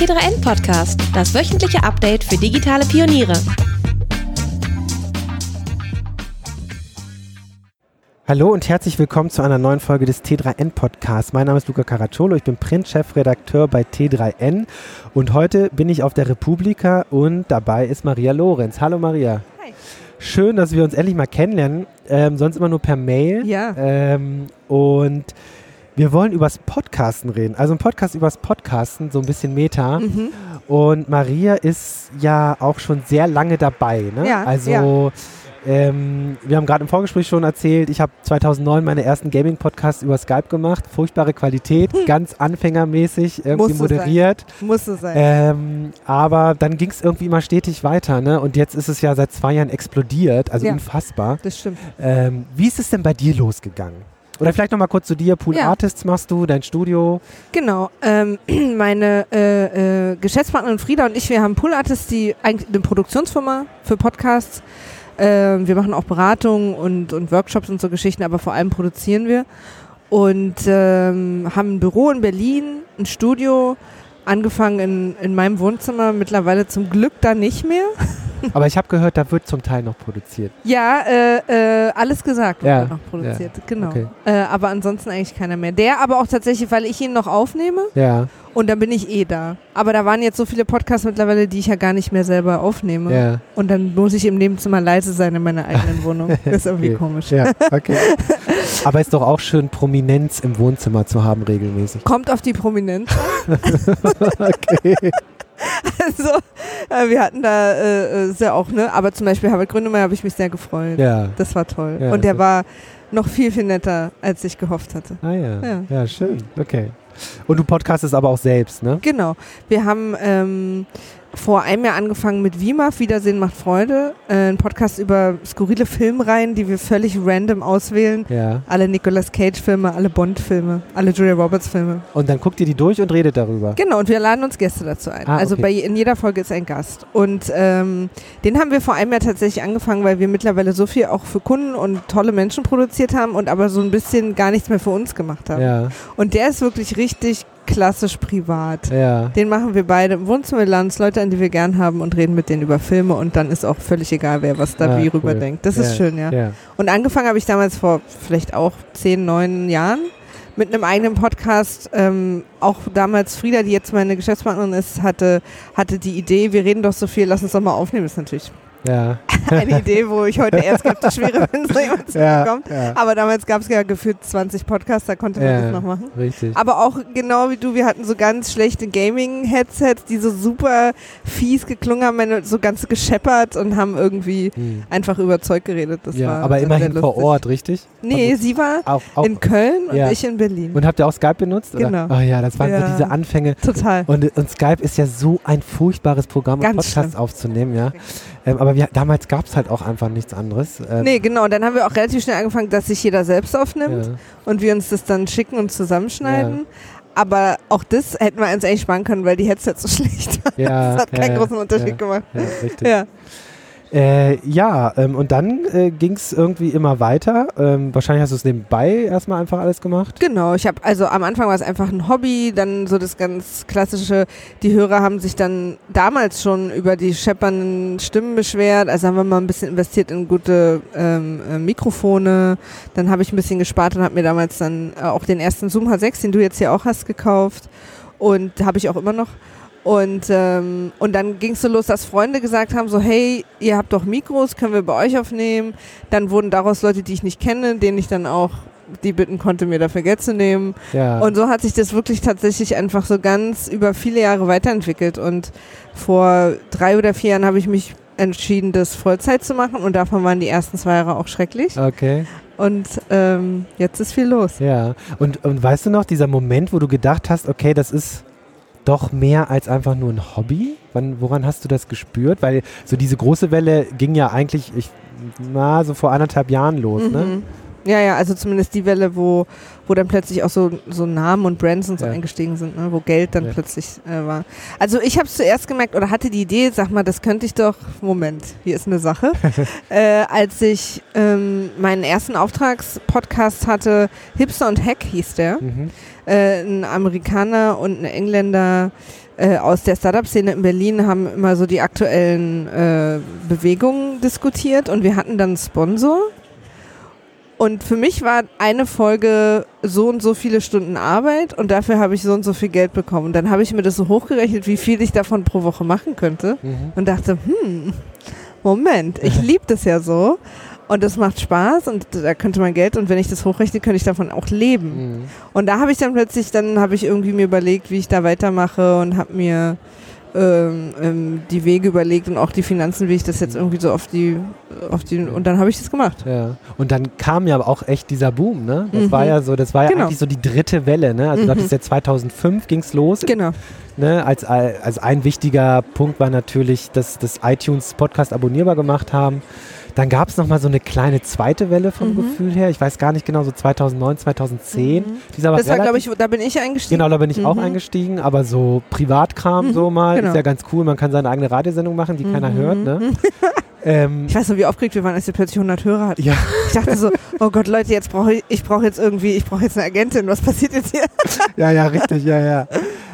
T3N Podcast, das wöchentliche Update für digitale Pioniere. Hallo und herzlich willkommen zu einer neuen Folge des T3N Podcasts. Mein Name ist Luca Caracciolo, ich bin Print-Chefredakteur bei T3N und heute bin ich auf der Republika und dabei ist Maria Lorenz. Hallo Maria. Hi. Schön, dass wir uns endlich mal kennenlernen, ähm, sonst immer nur per Mail. Ja. Ähm, und wir wollen übers Podcasten reden. Also ein Podcast übers Podcasten, so ein bisschen Meta. Mhm. Und Maria ist ja auch schon sehr lange dabei. Ne? Ja, also ähm, wir haben gerade im Vorgespräch schon erzählt, ich habe 2009 meine ersten Gaming-Podcasts über Skype gemacht. Furchtbare Qualität, ganz anfängermäßig irgendwie Musste moderiert. Muss es sein. Ähm, aber dann ging es irgendwie immer stetig weiter. Ne? Und jetzt ist es ja seit zwei Jahren explodiert, also Ja. unfassbar. das stimmt. Ähm, wie ist es denn bei dir losgegangen? Oder vielleicht nochmal kurz zu dir. Pool Ja. Artists machst du, dein Studio. Genau. Ähm, meine äh, äh, Geschäftspartnerin Frieda und ich, wir haben Pool Artists, die eigentlich eine Produktionsfirma für Podcasts. Ähm, wir machen auch Beratungen und, und Workshops und so Geschichten, aber vor allem produzieren wir. Und ähm, haben ein Büro in Berlin, ein Studio, angefangen in, in meinem Wohnzimmer, mittlerweile zum Glück da nicht mehr. Aber ich habe gehört, da wird zum Teil noch produziert. Ja, äh, äh, alles gesagt Ja, wird noch produziert, genau. okay. Äh, aber ansonsten eigentlich keiner mehr. Der aber auch tatsächlich, weil ich ihn noch aufnehme Ja, und dann bin ich eh da. Aber da waren jetzt so viele Podcasts mittlerweile, die ich ja gar nicht mehr selber aufnehme. ja. Und dann muss ich im Nebenzimmer leise sein in meiner eigenen Wohnung. Das ist irgendwie Okay. komisch. Ja, okay. Aber ist doch auch schön, Prominenz im Wohnzimmer zu haben regelmäßig. Kommt auf die Prominenz. Okay. also, äh, wir hatten da äh, äh, sehr auch, ne? Aber zum Beispiel Herbert Grönemeyer habe ich mich sehr gefreut. Ja. Das war toll. Ja, und der war noch viel, viel netter, als ich gehofft hatte. Ah ja. Ja. Ja, schön. Okay. Und du podcastest aber auch selbst, ne? Genau. Wir haben ähm, vor einem Jahr angefangen mit WIMAF, Wiedersehen macht Freude, äh, ein Podcast über skurrile Filmreihen, die wir völlig random auswählen. Ja. Alle Nicolas Cage-Filme, alle Bond-Filme, alle Julia Roberts-Filme. Und dann guckt ihr die durch und redet darüber. Genau, und wir laden uns Gäste dazu ein. Ah, also okay. bei, in jeder Folge ist ein Gast. Und ähm, den haben wir vor einem Jahr tatsächlich angefangen, weil wir mittlerweile so viel auch für Kunden und tolle Menschen produziert haben und aber so ein bisschen gar nichts mehr für uns gemacht haben. Ja. Und der ist wirklich richtig klassisch privat. Ja. Den machen wir beide im Wohnzimmer, laden Leute an, die wir gern haben und reden mit denen über Filme und dann ist auch völlig egal, wer was da Ah, wie cool. rüber denkt. Das ist schön, ja. Ja. Und angefangen habe ich damals vor vielleicht auch zehn, neun Jahren mit einem eigenen Podcast. Ähm, auch damals Frieda, die jetzt meine Geschäftspartnerin ist, hatte, hatte die Idee, wir reden doch so viel, lass uns doch mal aufnehmen. Das ist natürlich Ja. eine Idee, wo ich heute eher skeptisch wäre, wenn so jemand zu Ja. kommt. ja. Aber damals gab es ja gefühlt 20 Podcasts, da konnte man Ja. das noch machen. Richtig. Aber auch genau wie du, wir hatten so ganz schlechte Gaming-Headsets, die so super fies geklungen haben, so ganz gescheppert und haben irgendwie Hm. einfach über Zeug geredet. Das ja, war aber immerhin vor. Ort, richtig? Nee, sie war Auch, auch in Köln und ich in Berlin. und habt ihr auch Skype benutzt? Oder? Genau. Oh ja, das waren so diese Anfänge. Total. Und, und Skype ist ja so ein furchtbares Programm, um Podcasts aufzunehmen, ja. Ähm, aber wir, damals gab es halt auch einfach nichts anderes. Ähm, Nee, genau. Und dann haben wir auch relativ schnell angefangen, dass sich jeder selbst aufnimmt ja. und wir uns das dann schicken und zusammenschneiden. Aber auch das hätten wir uns eigentlich sparen können, weil die Headsets so schlecht waren. Ja, Das hat keinen ja, großen Unterschied ja, gemacht. Ja, richtig. Äh, ja, ähm, und dann äh, ging es irgendwie immer weiter. Ähm, wahrscheinlich hast du es nebenbei erstmal einfach alles gemacht. Genau, ich habe also am Anfang war es einfach ein Hobby, dann so das ganz klassische, die Hörer haben sich dann damals schon über die scheppernden Stimmen beschwert, also haben wir mal ein bisschen investiert in gute ähm, äh, Mikrofone, dann habe ich ein bisschen gespart und habe mir damals dann äh, auch den ersten Zoom H6, den du jetzt hier auch hast, gekauft und habe ich auch immer noch. Und, ähm, und dann ging es so los, dass Freunde gesagt haben, so hey, ihr habt doch Mikros, können wir bei euch aufnehmen. Dann wurden daraus Leute, die ich nicht kenne, denen ich dann auch die bitten konnte, mir dafür Geld zu nehmen. Ja. Und so hat sich das wirklich tatsächlich einfach so ganz über viele Jahre weiterentwickelt. Und vor drei oder vier Jahren habe ich mich entschieden, das Vollzeit zu machen. Und davon waren die ersten zwei Jahre auch schrecklich. okay. Und ähm, jetzt ist viel los. Ja. Und, und weißt du noch, dieser Moment, wo du gedacht hast, okay, das ist doch mehr als einfach nur ein Hobby? Wann, woran hast du das gespürt? Weil so diese große Welle ging ja eigentlich, ich, na, so vor anderthalb Jahren los, ne? Mhm. Ja, ja, also zumindest die Welle, wo, wo dann plötzlich auch so, so Namen und Brands und so Ja. eingestiegen sind, ne? wo Geld dann Ja. plötzlich äh, war. Also ich habe es zuerst gemerkt oder hatte die Idee, sag mal, das könnte ich doch, Moment, hier ist eine Sache, äh, als ich ähm, meinen ersten Auftragspodcast hatte, Hipster und Hack hieß der. Mhm. Äh, ein Amerikaner und ein Engländer äh, aus der Startup-Szene in Berlin haben immer so die aktuellen äh, Bewegungen diskutiert und wir hatten dann einen Sponsor. Und für mich war eine Folge so und so viele Stunden Arbeit und dafür habe ich so und so viel Geld bekommen. Und dann habe ich mir das so hochgerechnet, wie viel ich davon pro Woche machen könnte Mhm. und dachte, hm, Moment, ich liebe das ja so und es macht Spaß und da könnte man Geld und wenn ich das hochrechne, könnte ich davon auch leben. Mhm. Und da habe ich dann plötzlich, dann habe ich irgendwie mir überlegt, wie ich da weitermache und habe mir ähm, ähm, die Wege überlegt und auch die Finanzen, wie ich das jetzt irgendwie so auf die, auf die und dann habe ich das gemacht. Ja. Und dann kam ja auch echt dieser Boom, ne? Das Mhm. war ja so, das war ja Genau. eigentlich so die dritte Welle, ne? Also Mhm. du hattest ja 2005 ging's los, Genau. Ne? Als, als ein wichtiger Punkt war natürlich, dass das iTunes Podcast abonnierbar gemacht haben. Dann gab es nochmal so eine kleine zweite Welle vom Mhm. Gefühl her. Ich weiß gar nicht genau, so 2009, 2010. Mhm. Die ist aber Das war, glaube ich, da bin ich eingestiegen. Genau, da bin ich auch Mhm. eingestiegen, aber so Privatkram Mhm, so mal genau. ist ja ganz cool. Man kann seine eigene Radiosendung machen, die keiner Mhm. hört, ne? ähm, Ich weiß noch, wie aufgeregt wir waren, als wir plötzlich 100 Hörer hatten. ja, Ich dachte so, oh Gott, Leute, jetzt brauche ich, ich brauche jetzt irgendwie, ich brauche jetzt eine Agentin. Was passiert jetzt hier? ja, ja, richtig, ja, ja.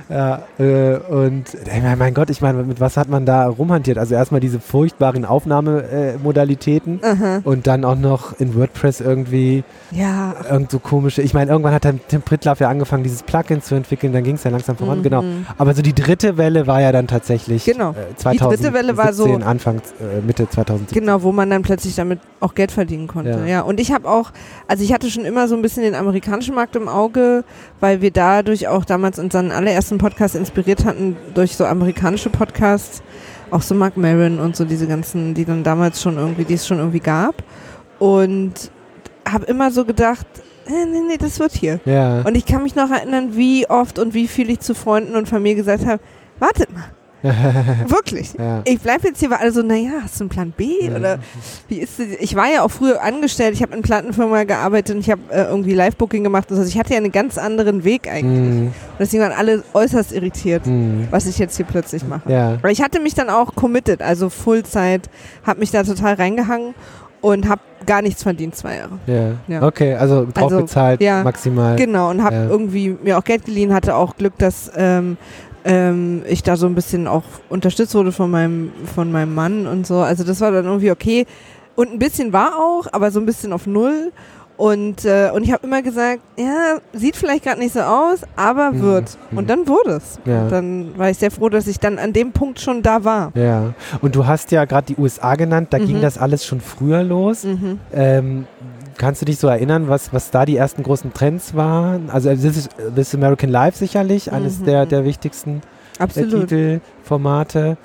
Ja, äh, und ey, mein- Gott, ich meine, mit was hat man da rumhantiert? Also erstmal diese furchtbaren Aufnahmemodalitäten Aha. und dann auch noch in WordPress irgendwie Ja. irgend so komische. Ich meine, irgendwann hat dann Tim Pritlaff ja angefangen, dieses Plugin zu entwickeln, dann ging es ja langsam voran, Mhm. genau. Aber so die dritte Welle war ja dann tatsächlich Genau. äh, Die 2017, dritte Welle war so- Anfang, äh, Mitte 2017. Genau, wo man dann plötzlich damit auch Geld verdienen konnte. Ja. Ja. Und ich habe auch, also ich hatte schon immer so ein bisschen den amerikanischen Markt im Auge, weil wir dadurch auch damals unseren allerersten Podcast inspiriert hatten durch so amerikanische Podcasts, auch so Mark Maron und so diese ganzen, die dann damals schon irgendwie, die es schon irgendwie gab. Und habe immer so gedacht, äh, nee, nee, das wird hier. Ja. Und ich kann mich noch erinnern, wie oft und wie viel ich zu Freunden und Familie gesagt habe, wartet mal, wirklich. ja. Ich bleibe jetzt hier, weil alle so, naja, hast du einen Plan B? Oder wie ist das? Ich war ja auch früher angestellt, ich habe in Plattenfirma gearbeitet und ich habe äh, irgendwie Live-Booking gemacht. Also ich hatte ja einen ganz anderen Weg eigentlich. Mm, Und deswegen waren alle äußerst irritiert, mm. was ich jetzt hier plötzlich mache. Ja. Aber ich hatte mich dann auch committed, also Fullzeit, habe mich da total reingehangen und habe gar nichts verdient, zwei Jahre. Ja. Ja. Okay, also drauf Also, bezahlt ja, maximal. Genau, und habe Ja. irgendwie mir auch Geld geliehen, hatte auch Glück, dass ähm, ähm, ich da so ein bisschen auch unterstützt wurde von meinem, von meinem Mann und so. Also das war dann irgendwie okay. Und ein bisschen war auch, aber so ein bisschen auf Null. Und, äh, und ich habe immer gesagt, ja, sieht vielleicht gerade nicht so aus, aber Mhm, wird. mhm. Und dann wurde es. Ja. Dann war ich sehr froh, dass ich dann an dem Punkt schon da war. Ja. Und du hast ja gerade die USA genannt, da ging Mhm. das alles schon früher los. Mhm. Ähm, kannst du dich so erinnern, was, was da die ersten großen Trends waren? Also äh, This, is, This American Life sicherlich, eines Mhm. der, der wichtigsten äh, Absolut. Titelformate.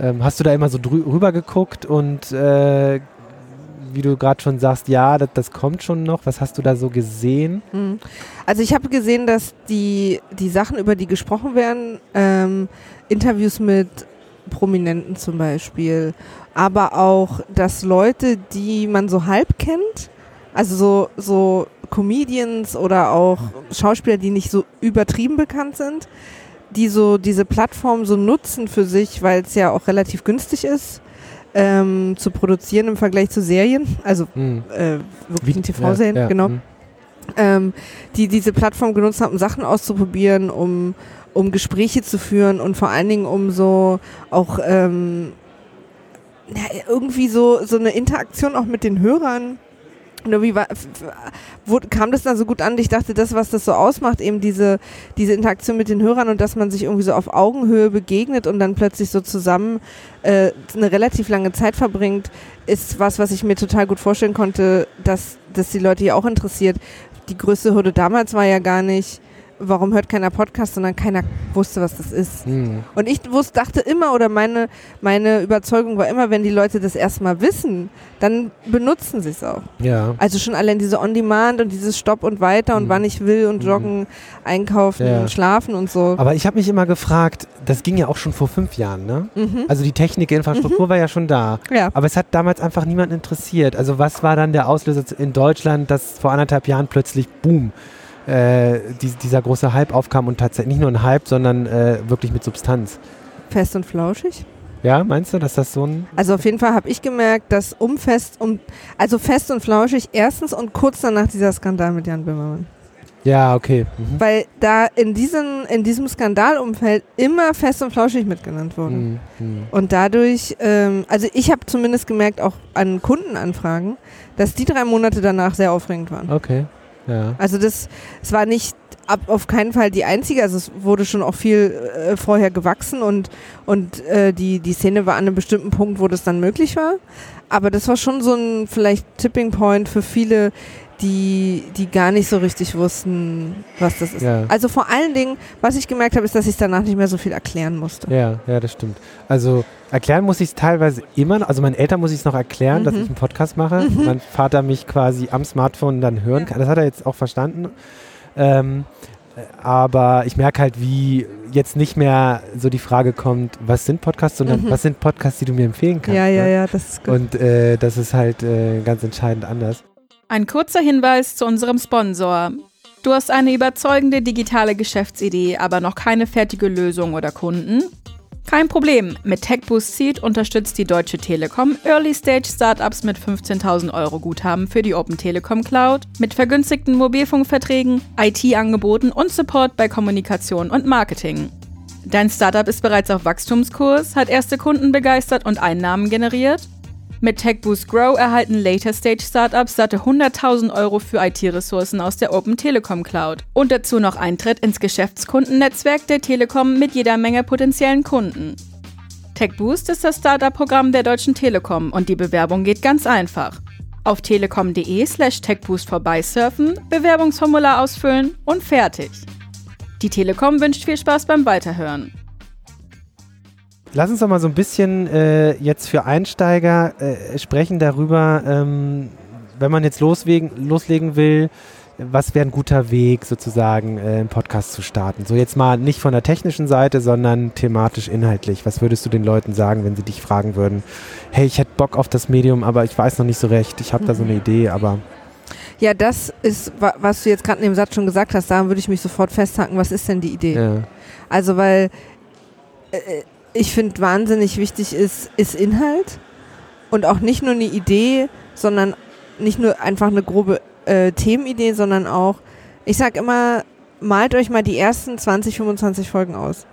Ähm, hast du da immer so drü rüber geguckt und äh, wie du gerade schon sagst, ja, das, das kommt schon noch. Was hast du da so gesehen? Mhm. Also ich habe gesehen, dass die, die Sachen, über die gesprochen werden, ähm, Interviews mit Prominenten zum Beispiel, aber auch, dass Leute, die man so halb kennt, also so, so Comedians oder auch Schauspieler, die nicht so übertrieben bekannt sind, die so diese Plattform so nutzen für sich, weil es ja auch relativ günstig ist, ähm, zu produzieren im Vergleich zu Serien, also Hm. äh, wirklichen TV-Serien, ja, ja, genau hm. ähm, die diese Plattform genutzt haben, um Sachen auszuprobieren, um, um Gespräche zu führen und vor allen Dingen um so auch ähm, ja, irgendwie so, so eine Interaktion auch mit den Hörern. Und irgendwie war, f- f- wo, kam das dann so gut an? Ich dachte, das, was das so ausmacht, eben diese, diese Interaktion mit den Hörern und dass man sich irgendwie so auf Augenhöhe begegnet und dann plötzlich so zusammen äh, eine relativ lange Zeit verbringt, ist was, was ich mir total gut vorstellen konnte, dass, dass die Leute hier auch interessiert. Die größte Hürde damals war ja gar nicht, warum hört keiner Podcast, sondern keiner wusste, was das ist. Hm. Und ich wusste, dachte immer, oder meine, meine Überzeugung war immer, wenn die Leute das erstmal wissen, dann benutzen sie es auch. Ja. Also schon allein diese On-Demand und dieses Stopp und weiter und Mhm. wann ich will und Mhm. joggen, einkaufen, Ja. schlafen und so. Aber ich habe mich immer gefragt, das ging ja auch schon vor fünf Jahren, ne? Mhm. Also die Technik, die Infrastruktur war ja schon da. Ja. Aber es hat damals einfach niemanden interessiert. Also was war dann der Auslöser in Deutschland, dass vor anderthalb Jahren plötzlich, boom, äh, die, dieser große Hype aufkam und tatsächlich nicht nur ein Hype, sondern äh, wirklich mit Substanz. Fest und flauschig. Ja, meinst du, dass das so ein... Also auf jeden Fall habe ich gemerkt, dass um fest, um, also fest und flauschig erstens und kurz danach dieser Skandal mit Jan Böhmermann. Ja, okay. Mhm. Weil da in, diesen, in diesem Skandalumfeld immer fest und flauschig mitgenannt wurden. Mhm. Mhm. Und dadurch, ähm, also ich habe zumindest gemerkt, auch an Kundenanfragen, dass die drei Monate danach sehr aufregend waren. Okay. Ja. Also das, es war nicht ab, auf keinen Fall die einzige, also es wurde schon auch viel äh, vorher gewachsen und, und äh, die, die Szene war an einem bestimmten Punkt, wo das dann möglich war. Aber das war schon so ein vielleicht Tipping Point für viele, die, die gar nicht so richtig wussten, was das ist. Ja. Also vor allen Dingen, was ich gemerkt habe, ist, dass ich danach nicht mehr so viel erklären musste. Ja, ja, das stimmt. Also erklären muss ich es teilweise immer noch. Also meinen Eltern muss ich es noch erklären, dass Mhm. ich einen Podcast mache. Mein Vater mich quasi am Smartphone dann hören Ja. kann. Das hat er jetzt auch verstanden. Ähm, äh, aber ich merke halt, wie jetzt nicht mehr so die Frage kommt, was sind Podcasts, sondern Mhm. was sind Podcasts, die du mir empfehlen kannst. ja, ja, ne? ja, das ist gut. Und äh, das ist halt äh, ganz entscheidend anders. Ein kurzer Hinweis zu unserem Sponsor. Du hast eine überzeugende digitale Geschäftsidee, aber noch keine fertige Lösung oder Kunden? Kein Problem. Mit TechBoost Seed unterstützt die Deutsche Telekom Early Stage Startups mit 15.000 Euro Guthaben für die Open Telekom Cloud, mit vergünstigten Mobilfunkverträgen, IT-Angeboten und Support bei Kommunikation und Marketing. Dein Startup ist bereits auf Wachstumskurs, hat erste Kunden begeistert und Einnahmen generiert? Mit TechBoost Grow erhalten Later Stage Startups satte 100.000 Euro für IT-Ressourcen aus der Open Telekom Cloud und dazu noch Eintritt ins Geschäftskundennetzwerk der Telekom mit jeder Menge potenziellen Kunden. TechBoost ist das Startup-Programm der Deutschen Telekom und die Bewerbung geht ganz einfach. Auf telekom.de slash techboost vorbeisurfen, Bewerbungsformular ausfüllen und fertig. Die Telekom wünscht viel Spaß beim Weiterhören. Lass uns doch mal so ein bisschen äh, jetzt für Einsteiger äh, sprechen darüber, ähm, wenn man jetzt loslegen, loslegen will, was wäre ein guter Weg sozusagen, äh, einen Podcast zu starten? So jetzt mal nicht von der technischen Seite, sondern thematisch inhaltlich. Was würdest du den Leuten sagen, wenn sie dich fragen würden, hey, ich hätte Bock auf das Medium, aber ich weiß noch nicht so recht, ich habe da so eine Idee, aber Ja, das ist, wa- was du jetzt gerade in dem Satz schon gesagt hast, daran würde ich mich sofort festhaken, was ist denn die Idee? ja. Also weil äh, ich finde wahnsinnig wichtig ist, ist Inhalt und auch nicht nur eine Idee, sondern nicht nur einfach eine grobe äh, Themenidee, sondern auch, ich sag immer, malt euch mal die ersten 20, 25 Folgen aus.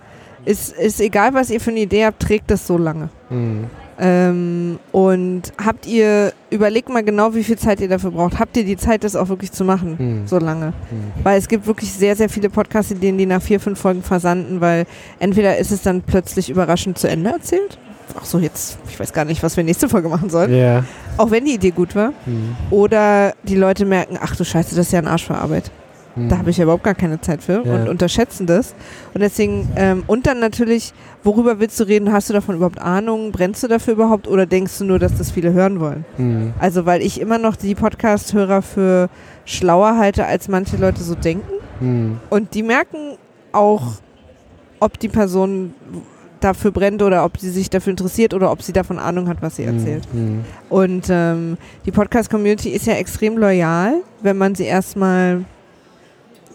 Ist, ist egal, was ihr für eine Idee habt, trägt das so lange. Hm. Ähm, und habt ihr, überlegt mal genau, wie viel Zeit ihr dafür braucht. Habt ihr die Zeit, das auch wirklich zu machen? Hm. So lange. Hm. Weil es gibt wirklich sehr, sehr viele Podcast-Ideen, die nach vier, fünf Folgen versanden, weil entweder ist es dann plötzlich überraschend zu Ende erzählt. Ach so, jetzt, ich weiß gar nicht, was wir nächste Folge machen sollen. Ja. Auch wenn die Idee gut war. Hm. Oder die Leute merken, ach du Scheiße, das ist ja ein Arsch für Arbeit. Hm. Da habe ich ja überhaupt gar keine Zeit für Ja. und unterschätzen das. Und deswegen, ähm, und dann natürlich, worüber willst du reden? Hast du davon überhaupt Ahnung? Brennst du dafür überhaupt? Oder denkst du nur, dass das viele hören wollen? Hm. Also, weil ich immer noch die Podcast-Hörer für schlauer halte, als manche Leute so denken. Hm. Und die merken auch, ob die Person dafür brennt oder ob sie sich dafür interessiert oder ob sie davon Ahnung hat, was sie erzählt. Hm. Und ähm, die Podcast-Community ist ja extrem loyal, wenn man sie erstmal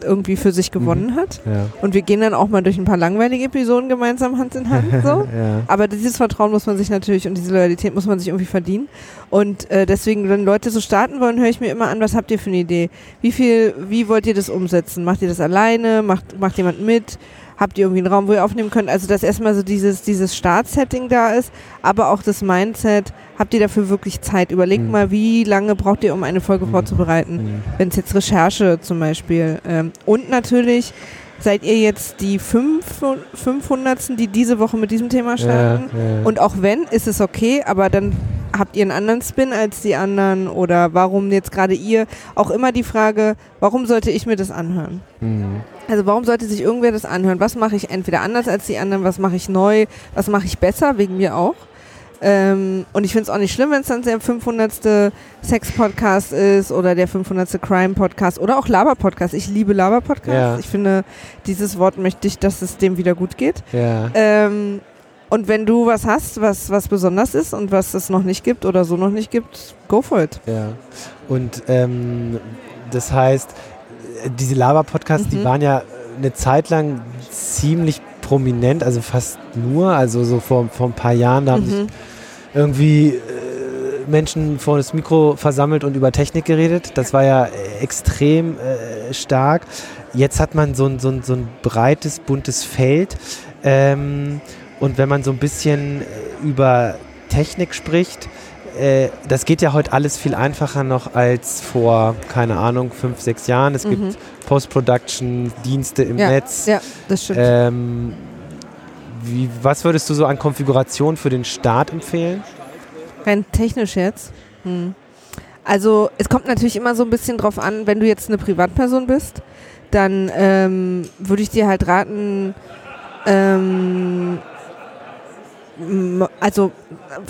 irgendwie für sich gewonnen hat. Ja. Und wir gehen dann auch mal durch ein paar langweilige Episoden gemeinsam Hand in Hand. So. ja. Aber dieses Vertrauen muss man sich natürlich und diese Loyalität muss man sich irgendwie verdienen. Und äh, deswegen, wenn Leute so starten wollen, höre ich mir immer an, was habt ihr für eine Idee? Wie viel, wie wollt ihr das umsetzen? Macht ihr das alleine? Macht, macht jemand mit? Habt ihr irgendwie einen Raum, wo ihr aufnehmen könnt? Also, dass erstmal so dieses, dieses Startsetting da ist, aber auch das Mindset. Habt ihr dafür wirklich Zeit? Überlegt Mhm. mal, wie lange braucht ihr, um eine Folge Mhm. vorzubereiten? Hm. wenn es jetzt Recherche zum Beispiel ähm, und natürlich seid ihr jetzt die fünf, 500. die diese Woche mit diesem Thema starten? Ja, ja. und auch wenn ist es okay aber dann habt ihr einen anderen Spin als die anderen oder warum jetzt gerade ihr? Auch immer die Frage warum sollte ich mir das anhören? Hm. also warum sollte sich irgendwer das anhören? Was mache ich entweder anders als die anderen? Was mache ich neu? Was mache ich besser? Wegen mir auch ähm, und ich finde es auch nicht schlimm, wenn es dann der 500. Sex-Podcast ist oder der 500. Crime-Podcast oder auch Laber-Podcast. Ich liebe Laber-Podcasts. Ja. Ich finde, dieses Wort möchte ich, dass es dem wieder gut geht. Ja. Ähm, und wenn du was hast, was, was besonders ist und was es noch nicht gibt oder so noch nicht gibt, go for it. Ja. Und ähm, das heißt, äh, diese Lava-Podcasts, die Mhm. waren ja eine Zeit lang ziemlich prominent, also fast nur, also so vor, vor ein paar Jahren, da haben sich Mhm. irgendwie äh, Menschen vor das Mikro versammelt und über Technik geredet. Das war ja äh, extrem äh, stark. Jetzt hat man so ein, so ein, so ein breites, buntes Feld. Ähm, und wenn man so ein bisschen äh, über Technik spricht, äh, das geht ja heute alles viel einfacher noch als vor, keine Ahnung, fünf, sechs Jahren. Es Mhm. gibt Post-Production-Dienste im Ja, Netz. Ja, das stimmt. Ähm, wie, was würdest du so an Konfiguration für den Start empfehlen? Rein technisch jetzt. Hm. Also es kommt natürlich immer so ein bisschen drauf an, wenn du jetzt eine Privatperson bist, dann ähm, würde ich dir halt raten, ähm, also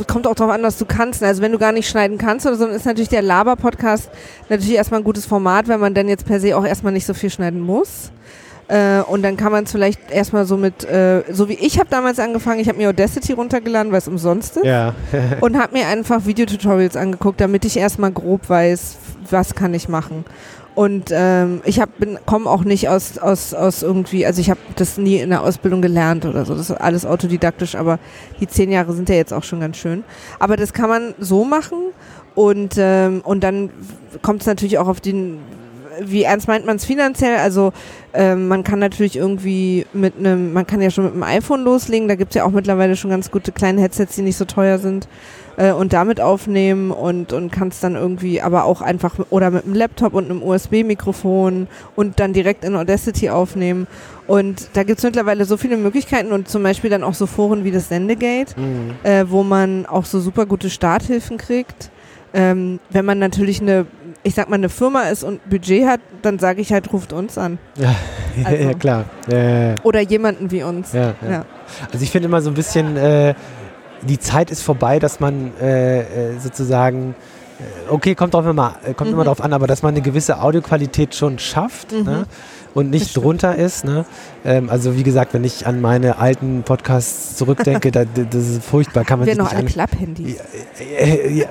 kommt auch darauf an, was du kannst. Also wenn du gar nicht schneiden kannst oder so, dann ist natürlich der Laber-Podcast natürlich erstmal ein gutes Format, wenn man dann jetzt per se auch erstmal nicht so viel schneiden muss. Äh, und dann kann man es vielleicht erstmal so mit, äh, so wie ich habe damals angefangen, ich habe mir Audacity runtergeladen, weil es umsonst ist Ja. und habe mir einfach Videotutorials angeguckt, damit ich erstmal grob weiß, was kann ich machen. Und ähm, ich hab, bin komme auch nicht aus, aus, aus irgendwie, also ich habe das nie in der Ausbildung gelernt oder so. Das ist alles autodidaktisch, aber die zehn Jahre sind ja jetzt auch schon ganz schön. Aber das kann man so machen und, ähm, und dann kommt es natürlich auch auf den, wie ernst meint man es finanziell? Also ähm, man kann natürlich irgendwie mit einem, man kann ja schon mit einem iPhone loslegen, da gibt es ja auch mittlerweile schon ganz gute kleine Headsets, die nicht so teuer sind äh, und damit aufnehmen und, und kannst dann irgendwie aber auch einfach oder mit einem Laptop und einem USB-Mikrofon und dann direkt in Audacity aufnehmen. Und da gibt es mittlerweile so viele Möglichkeiten und zum Beispiel dann auch so Foren wie das Sendegate, Mhm. äh, wo man auch so super gute Starthilfen kriegt. Ähm, wenn man natürlich eine, ich sag mal, eine Firma ist und Budget hat, dann sage ich halt, ruft uns an. Ja, Also- ja klar. Ja, ja. Oder jemanden wie uns. Also ich finde immer so ein bisschen, äh, die Zeit ist vorbei, dass man äh, äh, sozusagen, äh, okay, kommt drauf immer, äh, kommt immer Mhm. drauf an, aber dass man eine gewisse Audioqualität schon schafft Mhm. ne? und nicht drunter ist. Ne? Ähm, also wie gesagt, wenn ich an meine alten Podcasts zurückdenke, da, das ist furchtbar, kann man Wir noch alle an... Klapphandys. Ja,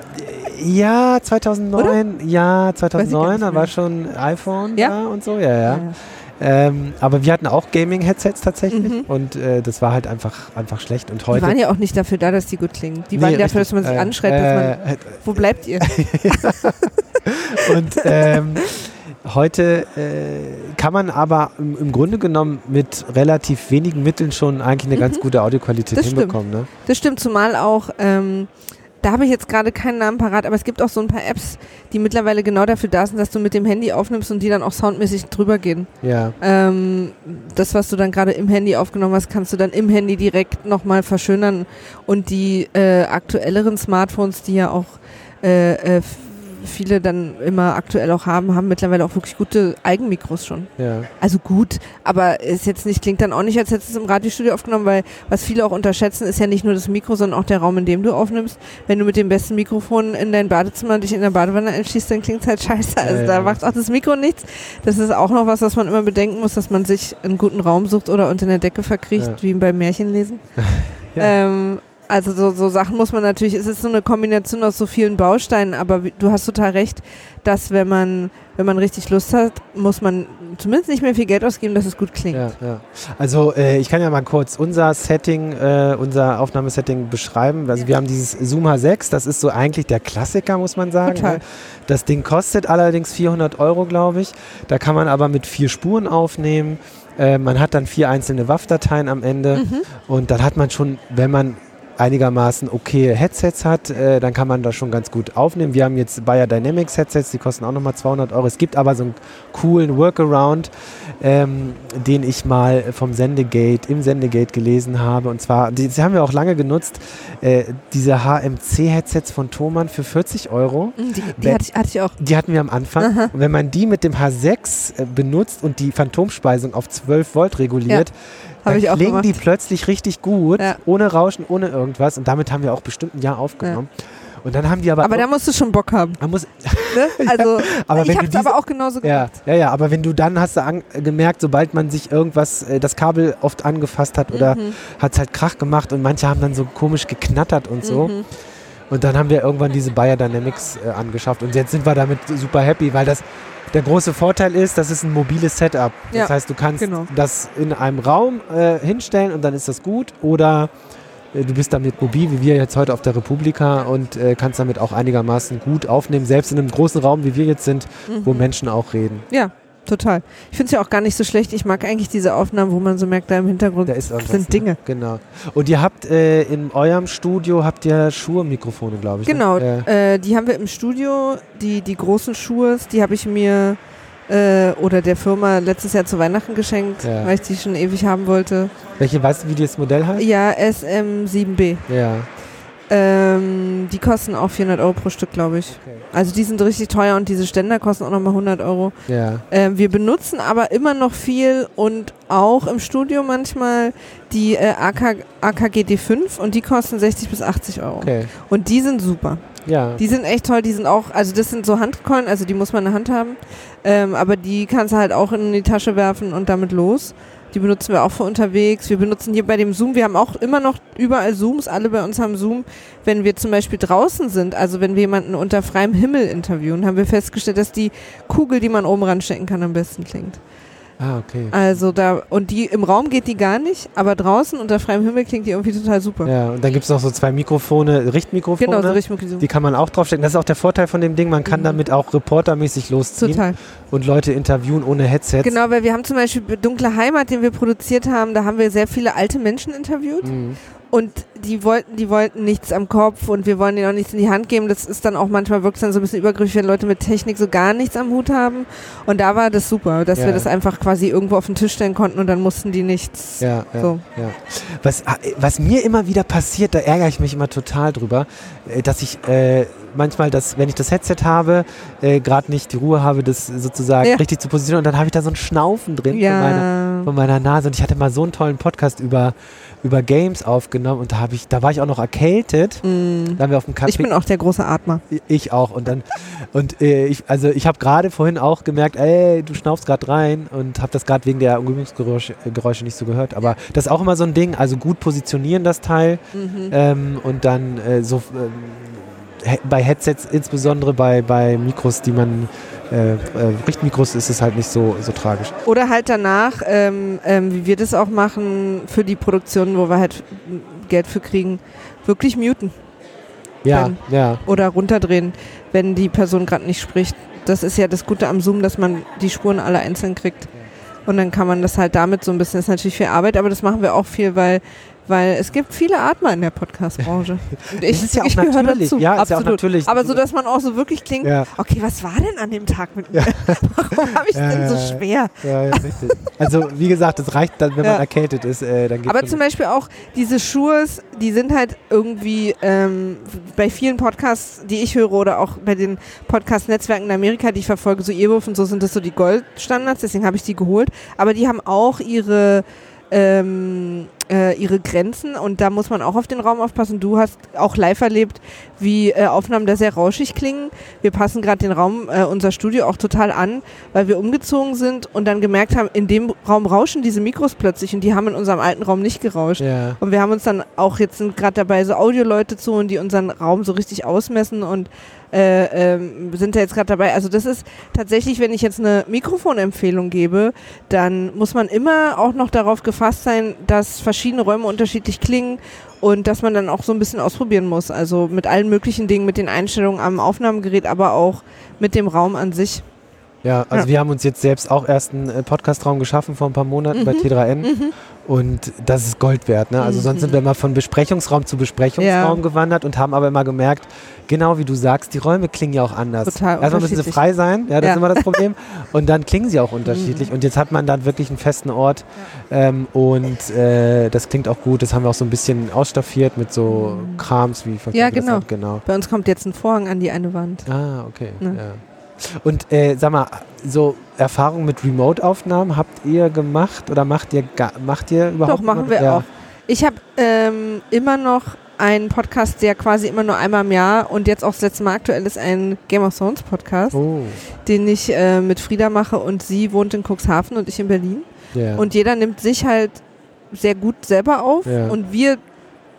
ja, 2009, ja, 2009, nicht da war schon iPhone Ja? und so, ja, ja. Ähm, aber wir hatten auch Gaming-Headsets tatsächlich Mhm. und äh, das war halt einfach, einfach schlecht. Und Die heute. waren ja auch nicht dafür da, dass die gut klingen. Die Nee, waren dafür, dass man sich Äh, anschreit, dass man. äh, Wo bleibt ihr? Und ähm, heute äh, kann man aber im, im Grunde genommen mit relativ wenigen Mitteln schon eigentlich eine ganz gute Audioqualität Mhm. Das stimmt. hinbekommen. Ne? Das stimmt, zumal auch, ähm, da habe ich jetzt gerade keinen Namen parat, aber es gibt auch so ein paar Apps, die mittlerweile genau dafür da sind, dass du mit dem Handy aufnimmst und die dann auch soundmäßig drüber gehen. Ja. Ähm, das, was du dann gerade im Handy aufgenommen hast, kannst du dann im Handy direkt nochmal verschönern. Und die äh, aktuelleren Smartphones, die ja auch äh, äh, viele dann immer aktuell auch haben, haben mittlerweile auch wirklich gute Eigenmikros schon. ja. Also gut, aber ist jetzt nicht, klingt dann auch nicht, als hättest du es im Radiostudio aufgenommen, weil was viele auch unterschätzen, ist ja nicht nur das Mikro, sondern auch der Raum, in dem du aufnimmst. Wenn du mit dem besten Mikrofon in dein Badezimmer dich in der Badewanne einschließt, dann klingt es halt scheiße. Also Ja, da ja. macht auch das Mikro nichts. Das ist auch noch was, was man immer bedenken muss, dass man sich einen guten Raum sucht oder unter der Decke verkriecht, wie beim Märchenlesen. Ja. ähm, also so, so Sachen muss man natürlich, es ist so eine Kombination aus so vielen Bausteinen, aber du hast total recht, dass wenn man, wenn man richtig Lust hat, muss man zumindest nicht mehr viel Geld ausgeben, dass es gut klingt. Ja, ja. Also äh, ich kann ja mal kurz unser Setting, äh, unser Aufnahmesetting beschreiben. Also wir haben dieses Zoom H6, das ist so eigentlich der Klassiker, muss man sagen. Total. Ne? Das Ding kostet allerdings 400 Euro, glaube ich. Da kann man aber mit vier Spuren aufnehmen. Äh, man hat dann vier einzelne WAV-Dateien am Ende Mhm. und dann hat man schon, wenn man einigermaßen okay Headsets hat, äh, dann kann man das schon ganz gut aufnehmen. Wir haben jetzt Bayer Dynamics Headsets, die kosten auch nochmal 200 Euro. Es gibt aber so einen coolen Workaround, ähm, den ich mal vom Sendegate, im Sendegate gelesen habe. Und zwar, die, die haben wir auch lange genutzt, äh, diese HMC-Headsets von Thomann für 40 Euro. Mhm, Die, die hatte, ich, hatte ich auch. Die hatten wir am Anfang. Aha. Und wenn man die mit dem H6 äh, benutzt und die Phantomspeisung auf 12 Volt reguliert, Hab dann ich auch klingen gemacht. die plötzlich richtig gut, Ja. ohne Rauschen, ohne irgendwas. Und damit haben wir auch bestimmt ein Jahr aufgenommen. Und dann haben die aber. Aber da musst du schon Bock haben. muss, Ne? Also, aber ich wenn habe du es aber auch genauso ja, gemacht. ja, ja, aber wenn du dann hast du an, gemerkt, sobald man sich irgendwas, äh, das Kabel oft angefasst hat oder Mhm. hat es halt Krach gemacht und manche haben dann so komisch geknattert und so. Und dann haben wir irgendwann diese Bayer Dynamics äh, angeschafft und jetzt sind wir damit super happy, weil das der große Vorteil ist, das ist ein mobiles Setup. Das Ja, heißt, du kannst genau. das in einem Raum äh, hinstellen und dann ist das gut oder äh, du bist damit mobil, wie wir jetzt heute auf der Republika und äh, kannst damit auch einigermaßen gut aufnehmen, selbst in einem großen Raum, wie wir jetzt sind, wo Mhm. Menschen auch reden. Ja, total. Ich finde es ja auch gar nicht so schlecht. Ich mag eigentlich diese Aufnahmen, wo man so merkt, da im Hintergrund Da sind Dinge. Ne? Genau. Und ihr habt äh, in eurem Studio habt ihr Schuhe-Mikrofone, glaube ich. Genau, Ne? Äh, äh, die haben wir im Studio, die, die großen Schuhe, die habe ich mir äh, oder der Firma letztes Jahr zu Weihnachten geschenkt, Ja. weil ich die schon ewig haben wollte. welche, weißt du, wie das Modell heißt? Ja, SM7B. Ja. Ähm, die kosten auch 400 Euro pro Stück, glaube ich. Okay. Also die sind richtig teuer und diese Ständer kosten auch nochmal 100 Euro. Ja. Ähm, wir benutzen aber immer noch viel und auch im Studio manchmal die äh, AK, AKGD5 und die kosten 60 bis 80 Euro. Okay. Und die sind super. Ja. Die sind echt toll, die sind auch, also das sind so Handcoin, also die muss man in der Hand haben. Ähm, aber die kannst du halt auch in die Tasche werfen und damit los. Die benutzen wir auch für unterwegs. Wir benutzen hier bei dem Zoom, wir haben auch immer noch überall Zooms, alle bei uns haben Zoom. Wenn wir zum Beispiel draußen sind, also wenn wir jemanden unter freiem Himmel interviewen, haben wir festgestellt, dass die Kugel, die man oben ranstecken kann, am besten klingt. Ah, okay. Also da, und die im Raum geht die gar nicht, aber draußen unter freiem Himmel klingt die irgendwie total super. Ja, und dann gibt es noch so zwei Mikrofone, Richtmikrofone. Genau, so richtig so. Die kann man auch draufstecken. Das ist auch der Vorteil von dem Ding. Man kann Mhm. damit auch reportermäßig losziehen Total. und Leute interviewen ohne Headsets. Genau, weil wir haben zum Beispiel Dunkle Heimat, den wir produziert haben, da haben wir sehr viele alte Menschen interviewt Mhm. Und die wollten, die wollten nichts am Kopf und wir wollen ihnen auch nichts in die Hand geben. Das ist dann auch manchmal wirkt dann so ein bisschen übergriffig, wenn Leute mit Technik so gar nichts am Hut haben. Und da war das super, dass Ja. wir das einfach quasi irgendwo auf den Tisch stellen konnten und dann mussten die nichts. Ja, ja, So. ja. Was, was mir immer wieder passiert, da ärgere ich mich immer total drüber, äh, dass ich äh, manchmal, das, wenn ich das Headset habe, äh, gerade nicht die Ruhe habe, das sozusagen Ja. richtig zu positionieren und dann habe ich da so ein Schnaufen drin von, meiner, Ja. von meiner Nase und ich hatte mal so einen tollen Podcast über, über Games aufgenommen und da, habe ich, da war ich auch noch erkältet. Mm. Da haben wir auf dem Café Ich bin auch der große Atmer. Ich auch. Und dann, und äh, ich, also ich habe gerade vorhin auch gemerkt, ey, du schnaufst gerade rein und habe das gerade wegen der Umgebungsgeräusche äh, nicht so gehört. Aber das ist auch immer so ein Ding, also gut positionieren das Teil Mhm. ähm, und dann äh, so he- bei Headsets, insbesondere bei, bei Mikros, die man äh, äh, Richtmikros ist es halt nicht so, so tragisch. Oder halt danach, ähm, ähm, wie wir das auch machen für die Produktionen, wo wir halt Geld für kriegen, wirklich muten. Ja, Dann- ja. oder runterdrehen, wenn die Person gerade nicht spricht. Das ist ja das Gute am Zoom, dass man die Spuren alle einzeln kriegt. Und dann kann man das halt damit so ein bisschen, das ist natürlich viel Arbeit, aber das machen wir auch viel, weil, weil es gibt viele Atmer in der Podcast-Branche. Ich, Das ist ja auch ich natürlich. dazu. Ja, ist ja auch absolut. natürlich. Aber so, dass man auch so wirklich klingt, Ja. okay, was war denn an dem Tag mit mir? Warum habe ich Ja, denn so ja, ja. schwer? Ja, ja, richtig. Also wie gesagt, es reicht dann, wenn Ja. man erkältet ist. Äh, dann Aber zum Beispiel auch diese Schuhe, die sind halt irgendwie ähm, bei vielen Podcasts, die ich höre oder auch bei den Podcast-Netzwerken in Amerika, die ich verfolge, so Earwolf und so, sind das so die Goldstandards, deswegen habe ich die geholt. Aber die haben auch ihre ähm, äh, ihre Grenzen und da muss man auch auf den Raum aufpassen. Du hast auch live erlebt, wie äh, Aufnahmen da sehr rauschig klingen. Wir passen gerade den Raum, äh, unser Studio auch total an, weil wir umgezogen sind und dann gemerkt haben, in dem Raum rauschen diese Mikros plötzlich und die haben in unserem alten Raum nicht gerauscht. Ja. Und wir haben uns dann auch jetzt sind gerade dabei, so Audioleute zu holen, die unseren Raum so richtig ausmessen und äh, ähm, sind da jetzt gerade dabei. Also das ist tatsächlich, wenn ich jetzt eine Mikrofonempfehlung gebe, dann muss man immer auch noch darauf gefasst sein, dass verschiedene Räume unterschiedlich klingen und dass man dann auch so ein bisschen ausprobieren muss. Also mit allen möglichen Dingen, mit den Einstellungen am Aufnahmegerät, aber auch mit dem Raum an sich. Ja, also Ja. wir haben uns jetzt selbst auch erst einen äh, Podcastraum geschaffen vor ein paar Monaten bei Mhm. T3N Mhm. und das ist Gold wert. Ne? Also sonst Mhm. sind wir immer von Besprechungsraum zu Besprechungsraum Ja. gewandert und haben aber immer gemerkt, genau wie du sagst, die Räume klingen ja auch anders. Total Erstmal müssen sie frei sein, ja, das Ja. ist immer das Problem. Und dann klingen sie auch unterschiedlich. Mhm. Und jetzt hat man dann wirklich einen festen Ort ähm, und äh, das klingt auch gut. Das haben wir auch so ein bisschen ausstaffiert mit so Mhm. Krams wie von Ja, genau. genau. Bei uns kommt jetzt ein Vorhang an die eine Wand. Ah, okay. Ne. Ja. Und äh, sag mal, so Erfahrungen mit Remote-Aufnahmen habt ihr gemacht oder macht ihr macht ihr überhaupt? Doch, machen wir ja. auch. Ich habe ähm, immer noch einen Podcast, der quasi immer nur einmal im Jahr und jetzt auch das letzte Mal aktuell ist ein Game of Thrones Podcast, Oh, den ich äh, mit Frieda mache und sie wohnt in Cuxhaven und ich in Berlin. ja. Und jeder nimmt sich halt sehr gut selber auf Ja. und wir,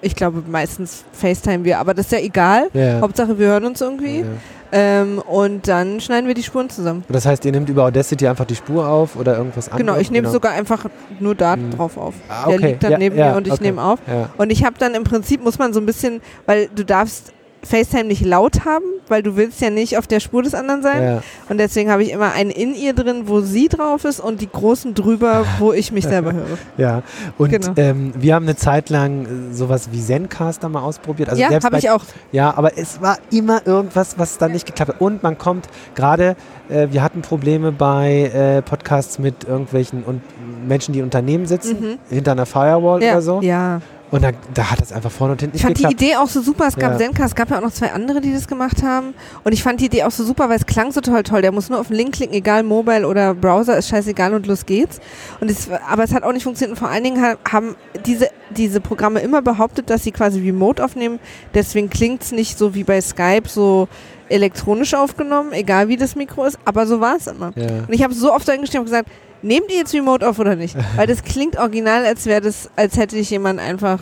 ich glaube meistens FaceTime wir, aber das ist ja egal. ja. Hauptsache wir hören uns irgendwie. Ähm, und dann schneiden wir die Spuren zusammen. Das heißt, ihr nehmt über Audacity einfach die Spur auf oder irgendwas anderes? Genau, ich nehme Genau. sogar einfach nur da Mhm. drauf auf. Ah, Der okay. liegt dann Ja, neben ja, mir und ich okay. nehme auf. Ja. Und ich habe dann im Prinzip, muss man so ein bisschen, weil du darfst FaceTime nicht laut haben, weil du willst ja nicht auf der Spur des anderen sein. Ja. Und deswegen habe ich immer einen in ihr drin, wo sie drauf ist und die großen drüber, wo ich mich selber höre. Ja, und Genau. ähm, wir haben eine Zeit lang sowas wie Zencaster mal ausprobiert. Also ja, habe ich auch. Ja, aber es war immer irgendwas, was dann nicht geklappt hat. Und man kommt gerade, äh, wir hatten Probleme bei äh, Podcasts mit irgendwelchen und Menschen, die in Unternehmen sitzen, Mhm. hinter einer Firewall Ja, oder so. ja. Und da, da hat es einfach vorne und hinten Ich fand die geklappt. Idee auch so super. Es gab Ja. Zenka, es gab ja auch noch zwei andere, die das gemacht haben. Und ich fand die Idee auch so super, weil es klang so toll, toll. Der muss nur auf den Link klicken, egal Mobile oder Browser, ist scheißegal und los geht's. Und es, aber es hat auch nicht funktioniert. Und vor allen Dingen ha- haben diese, diese Programme immer behauptet, dass sie quasi remote aufnehmen. Deswegen klingt's nicht so wie bei Skype, so elektronisch aufgenommen, egal wie das Mikro ist. Aber so war es immer. Ja. Und ich habe so oft eingestellt und gesagt, nehmt ihr jetzt Remote auf oder nicht? Weil das klingt original, als wäre das, als hätte ich jemand einfach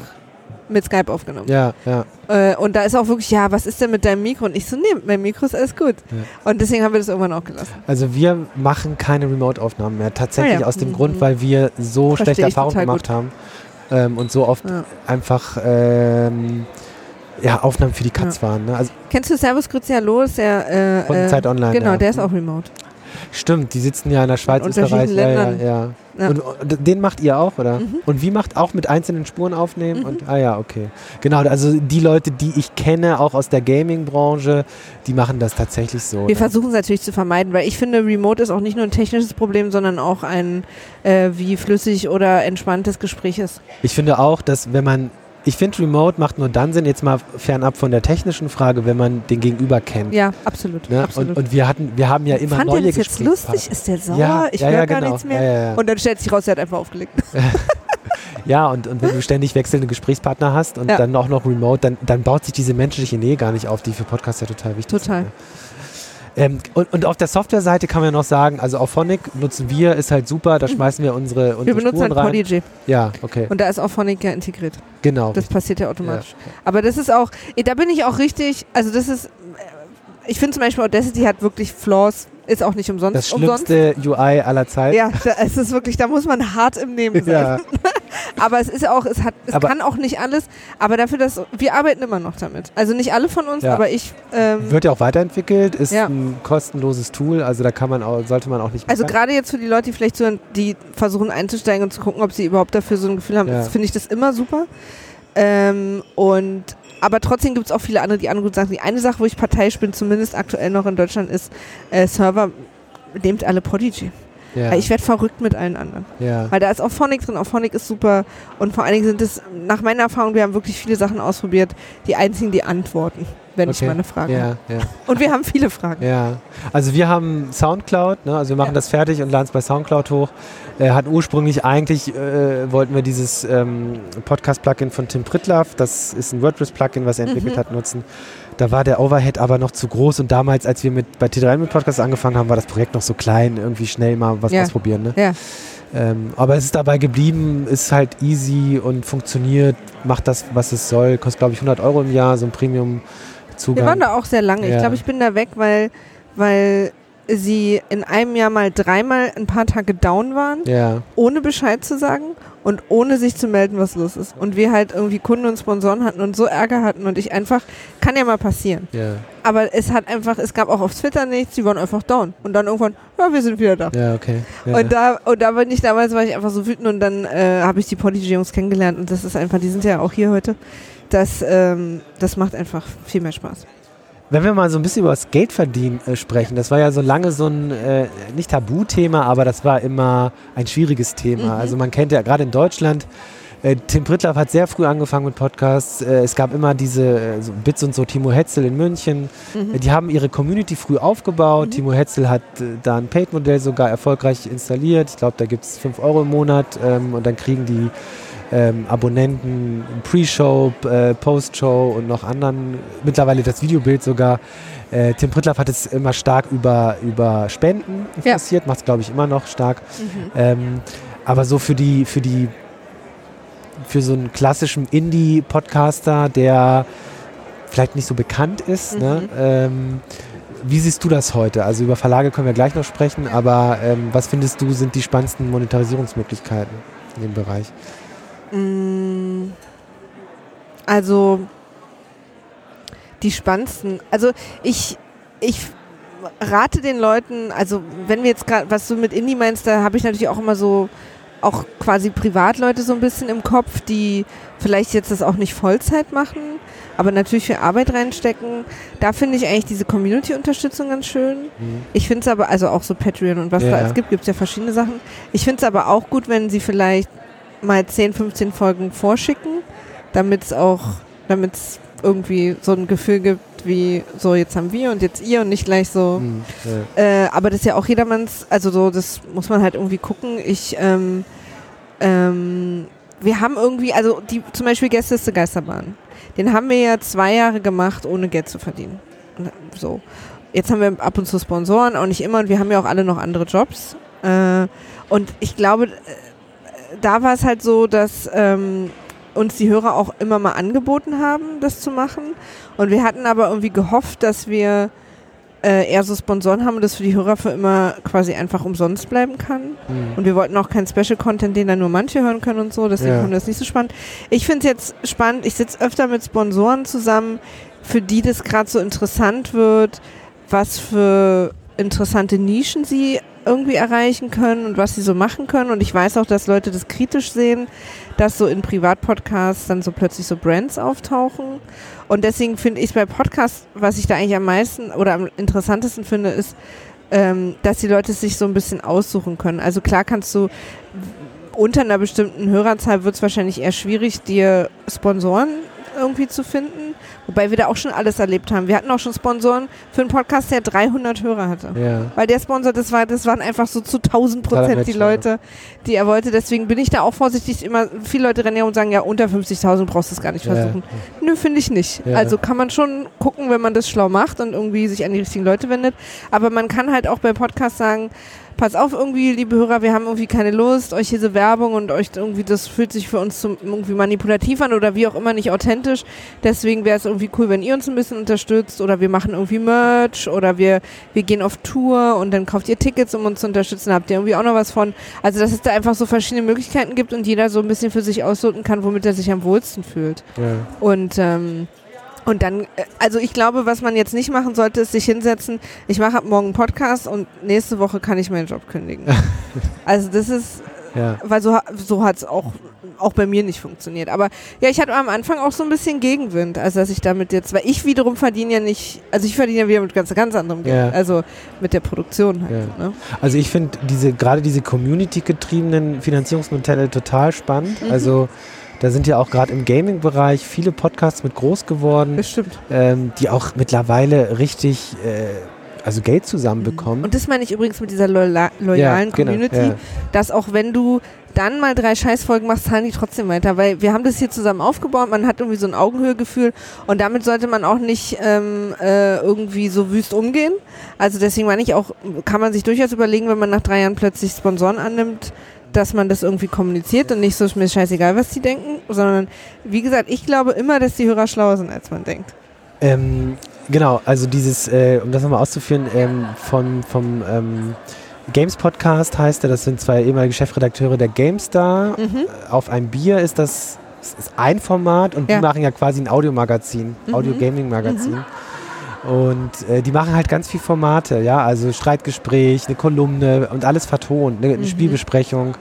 mit Skype aufgenommen. Ja, ja. Äh, und da ist auch wirklich, ja, was ist denn mit deinem Mikro? Und ich so, nee, meinem Mikro ist alles gut. Ja. Und deswegen haben wir das irgendwann auch gelassen. Also wir machen keine Remote-Aufnahmen mehr. Tatsächlich Ah ja. aus dem Mhm. Grund, weil wir so Versteh schlechte Erfahrungen gemacht haben ähm, und so oft Ja. einfach ähm, ja, Aufnahmen für die Katz waren. Ne? Also Kennst du Servus Grüezi Hallo? Ist der, äh, von Zeit Online. Genau, der ist auch remote. Stimmt, die sitzen ja in der Schweiz, In Österreich. unterschiedlichen Ja, ja, Ländern. ja. Ja. Und, und den macht ihr auch, oder? Mhm. Und wie macht auch mit einzelnen Spuren aufnehmen? Mhm. Und, ah ja, okay. Genau, also die Leute, die ich kenne, auch aus der Gaming-Branche, die machen das tatsächlich so. Wir versuchen es natürlich zu vermeiden, weil ich finde, Remote ist auch nicht nur ein technisches Problem, sondern auch ein, äh, wie flüssig oder entspanntes Gespräch ist. Ich finde auch, dass wenn man, ich finde Remote macht nur dann Sinn, jetzt mal fernab von der technischen Frage, wenn man den Gegenüber kennt. Ja, absolut. Ne? absolut. Und, und wir hatten, wir haben ja immer Fand neue das jetzt lustig? Ist der sauer? Ja, ich ja, höre ja, gar genau. nichts mehr. Und dann stellt sich raus, er hat einfach aufgelegt. Ja, und, und wenn du ständig wechselnde Gesprächspartner hast und dann auch noch remote, dann, dann baut sich diese menschliche Nähe gar nicht auf, die für Podcasts ja total wichtig Total. ist. Ähm, und, und auf der Softwareseite kann man ja noch sagen, also auf Phonic nutzen wir, ist halt super, da schmeißen wir unsere, unsere Wir benutzen Spuren halt. Prodigy. Ja, okay, Und da ist auch Phonic ja integriert. genau. Das passiert ja automatisch. Ja. Aber das ist auch, eh, da bin ich auch richtig, also das ist, äh, ich finde zum Beispiel Audacity hat wirklich Flaws, ist auch nicht umsonst. Das umsonst. schlimmste UI aller Zeiten. Ja, da, es ist wirklich, da muss man hart im Nehmen sein. Ja. Aber es ist auch, es hat, es Aber- kann auch nicht alles, aber dafür, dass wir arbeiten immer noch damit. Also nicht alle von uns, Ja. aber ich, ähm, Wird ja auch weiterentwickelt, ist Ja. ein kostenloses Tool, also da kann man auch, sollte man auch nicht also gerade jetzt für die Leute, die vielleicht so, die versuchen einzusteigen und zu gucken, ob sie überhaupt dafür so ein Gefühl haben, Ja. finde ich das immer super. Ähm, und aber trotzdem gibt es auch viele andere, die andere Sachen. Die eine Sache, wo ich parteiisch bin, zumindest aktuell noch in Deutschland, ist äh, Server, nehmt alle Prodigy. Ja. Ich werde verrückt mit allen anderen. ja. Weil da ist auch Phonic drin, auch Phonic ist super. Und vor allen Dingen sind es, nach meiner Erfahrung, wir haben wirklich viele Sachen ausprobiert, die einzigen, die antworten, wenn ich Okay. mal eine Frage habe. ja, ja. Und wir haben viele Fragen. Ja, also wir haben Soundcloud, ne? also wir machen Ja. das fertig und laden es bei Soundcloud hoch. Äh, hatten ursprünglich eigentlich, äh, wollten wir dieses ähm, Podcast-Plugin von Tim Pritlaff, das ist ein WordPress-Plugin, was er entwickelt Mhm. hat, nutzen. Da war der Overhead aber noch zu groß und damals, als wir mit, bei T3 mit Podcast angefangen haben, war das Projekt noch so klein, irgendwie schnell mal was Ja. ausprobieren. Ne? Ja. Ähm, aber es ist dabei geblieben, ist halt easy und funktioniert, macht das, was es soll, kostet glaube ich 100 Euro im Jahr, so ein Premium-Zugang. Wir waren da auch sehr lange. Ja. Ich glaube, ich bin da weg, weil, weil sie in einem Jahr mal dreimal ein paar Tage down waren, ja, ohne Bescheid zu sagen und ohne sich zu melden, was los ist. Und wir halt irgendwie Kunden und Sponsoren hatten und so Ärger hatten und ich einfach, kann ja mal passieren. ja, Aber es hat einfach, es gab auch auf Twitter nichts, die waren einfach down. Und dann irgendwann, ja, wir sind wieder da. ja, okay. Ja. Und da, und da bin ich damals, war ich einfach so wütend und dann äh, habe ich die Prodigy-Jungs kennengelernt und das ist einfach, die sind ja auch hier heute. Das, ähm, das macht einfach viel mehr Spaß. Wenn wir mal so ein bisschen über das Geldverdienen äh, sprechen, das war ja so lange so ein, äh, nicht Tabuthema, aber das war immer ein schwieriges Thema. Mhm. Also man kennt ja gerade in Deutschland, äh, Tim Prittlaff hat sehr früh angefangen mit Podcasts. Äh, es gab immer diese äh, so Bits und so, Timo Hetzel in München. Mhm. Äh, die haben ihre Community früh aufgebaut. Mhm. Timo Hetzel hat da ein Paid-Modell sogar erfolgreich installiert. Ich glaube, da gibt es 5 Euro im Monat ähm, und dann kriegen die ähm, Abonnenten Pre-Show, äh, Post-Show und noch anderen, mittlerweile das Videobild sogar. Äh, Tim Prittlaff hat es immer stark über, über Spenden Ja. interessiert, macht es glaube ich immer noch stark. Mhm. Ähm, aber so für die, für die, für so einen klassischen Indie-Podcaster, der vielleicht nicht so bekannt ist, ne? Mhm. ähm, wie siehst du das heute? Also über Verlage können wir gleich noch sprechen, aber ähm, was findest du sind die spannendsten Monetarisierungsmöglichkeiten in dem Bereich? Mm, Also die spannendsten. Also ich, ich rate den Leuten, also wenn wir jetzt gerade, was du mit Indie meinst, da habe ich natürlich auch immer so auch quasi Privatleute so ein bisschen im Kopf, die vielleicht jetzt das auch nicht Vollzeit machen, aber natürlich viel Arbeit reinstecken. Da finde ich eigentlich diese Community-Unterstützung ganz schön. Ich finde es aber, also auch so Patreon und was Ja, da alles gibt, gibt es ja verschiedene Sachen. Ich finde es aber auch gut, wenn sie vielleicht mal 10, 15 Folgen vorschicken, damit es auch, damit es irgendwie so ein Gefühl gibt, wie so jetzt haben wir und jetzt ihr und nicht gleich so. Hm, ja. Äh, aber das ist ja auch jedermanns, also so, das muss man halt irgendwie gucken. Ich, ähm, ähm, wir haben irgendwie, also die, zum Beispiel Gästeliste Geisterbahn, den haben wir ja zwei Jahre gemacht, ohne Geld zu verdienen. So. Jetzt haben wir ab und zu Sponsoren, auch nicht immer, und wir haben ja auch alle noch andere Jobs. Äh, und ich glaube, da war es halt so, dass ähm, uns die Hörer auch immer mal angeboten haben, das zu machen. Und wir hatten aber irgendwie gehofft, dass wir äh, eher so Sponsoren haben und das für die Hörer für immer quasi einfach umsonst bleiben kann. Hm. Und wir wollten auch keinen Special-Content, den dann nur manche hören können und so. Deswegen Ja. fanden wir das nicht so spannend. Ich finde es jetzt spannend. Ich sitze öfter mit Sponsoren zusammen, für die das gerade so interessant wird, was für interessante Nischen sie irgendwie erreichen können und was sie so machen können. Und ich weiß auch, dass Leute das kritisch sehen, dass so in Privatpodcasts dann so plötzlich so Brands auftauchen. Und deswegen finde ich bei Podcasts, was ich da eigentlich am meisten oder am interessantesten finde, ist, ähm, dass die Leute sich so ein bisschen aussuchen können. Also klar kannst du unter einer bestimmten Hörerzahl wird es wahrscheinlich eher schwierig, dir Sponsoren irgendwie zu finden. Wobei wir da auch schon alles erlebt haben. Wir hatten auch schon Sponsoren für einen Podcast, der 300 Hörer hatte. Ja. Weil der Sponsor, das, war, das waren einfach so zu 1000 Prozent die Leute, die er wollte. Deswegen bin ich da auch vorsichtig. Immer viele Leute rennen ja und sagen, ja, unter 50.000 brauchst du es gar nicht versuchen. Nö, finde ich nicht. Ja. Also kann man schon gucken, wenn man das schlau macht und irgendwie sich an die richtigen Leute wendet. Aber man kann halt auch bei Podcasts sagen, pass auf irgendwie, liebe Hörer, wir haben irgendwie keine Lust, euch diese Werbung und euch irgendwie, das fühlt sich für uns zum, irgendwie manipulativ an oder wie auch immer nicht authentisch. Deswegen wäre es irgendwie cool, wenn ihr uns ein bisschen unterstützt oder wir machen irgendwie Merch oder wir, wir gehen auf Tour und dann kauft ihr Tickets, um uns zu unterstützen, habt ihr irgendwie auch noch was von. Also, dass es da einfach so verschiedene Möglichkeiten gibt und jeder so ein bisschen für sich ausloten kann, womit er sich am wohlsten fühlt. Ja. Und ähm, und dann, äh, also ich glaube, was man jetzt nicht machen sollte, ist sich hinsetzen, ich mache ab morgen einen Podcast und nächste Woche kann ich meinen Job kündigen. also das ist, Ja. weil so, so hat es auch, auch bei mir nicht funktioniert. Aber ja, ich hatte am Anfang auch so ein bisschen Gegenwind, also dass ich damit jetzt, weil ich wiederum verdiene ja nicht, also ich verdiene ja wieder mit ganz, ganz anderem Geld, Ja. also mit der Produktion halt. Ja. Ne? Also ich finde diese gerade diese Community-getriebenen Finanzierungsmodelle total spannend. Mhm. Also da sind ja auch gerade im Gaming-Bereich viele Podcasts mit groß geworden, Bestimmt. ähm, die auch mittlerweile richtig äh, also Geld zusammenbekommen. Und das meine ich übrigens mit dieser loyala- loyalen Ja, genau, Community, ja. dass auch wenn du dann mal drei Scheißfolgen machst, zahlen die trotzdem weiter, weil wir haben das hier zusammen aufgebaut, man hat irgendwie so ein Augenhöhegefühl und damit sollte man auch nicht ähm, äh, irgendwie so wüst umgehen. Also deswegen meine ich auch, kann man sich durchaus überlegen, wenn man nach drei Jahren plötzlich Sponsoren annimmt, dass man das irgendwie kommuniziert und nicht so, ist mir scheißegal, was die denken, sondern wie gesagt, ich glaube immer, dass die Hörer schlauer sind, als man denkt. Ähm, genau, also dieses, äh, um das nochmal auszuführen, ähm, von, vom ähm, Games Podcast heißt er, das sind zwei ehemalige Chefredakteure der GameStar. Mhm. Äh, Auf ein Bier ist das, das ist ein Format und Ja. die machen ja quasi ein Audiomagazin, Mhm. Audio-Gaming-Magazin. Und äh, die machen halt ganz viel Formate, ja, also Streitgespräch, eine Kolumne und alles vertont, eine, eine Mhm. Spielbesprechung.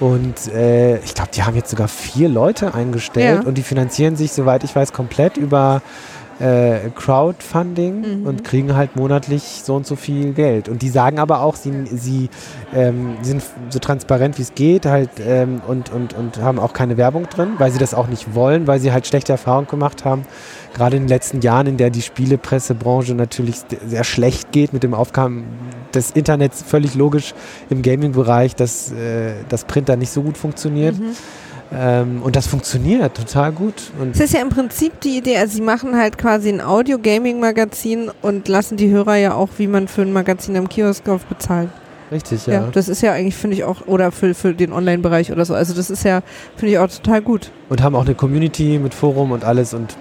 Und äh, ich glaube, die haben jetzt sogar vier Leute eingestellt Ja. und die finanzieren sich, soweit ich weiß, komplett über äh, Crowdfunding Mhm. und kriegen halt monatlich so und so viel Geld. Und die sagen aber auch, sie, sie ähm, sind so transparent wie es geht halt ähm, und, und, und haben auch keine Werbung drin, weil sie das auch nicht wollen, weil sie halt schlechte Erfahrungen gemacht haben. Gerade in den letzten Jahren, in der die Spielepressebranche natürlich sehr schlecht geht mit dem Aufkommen des Internets, völlig logisch im Gaming-Bereich, dass äh, das Print da nicht so gut funktioniert. Mhm. Ähm, und das funktioniert total gut. Und Es ist ja im Prinzip die Idee, also sie machen halt quasi ein Audio-Gaming-Magazin und lassen die Hörer ja auch, wie man für ein Magazin am Kiosk auf bezahlen. richtig, Ja. ja. das ist ja eigentlich, finde ich auch, oder für, für den Online-Bereich oder so. Also das ist ja, finde ich auch total gut. Und haben auch eine Community mit Forum und alles und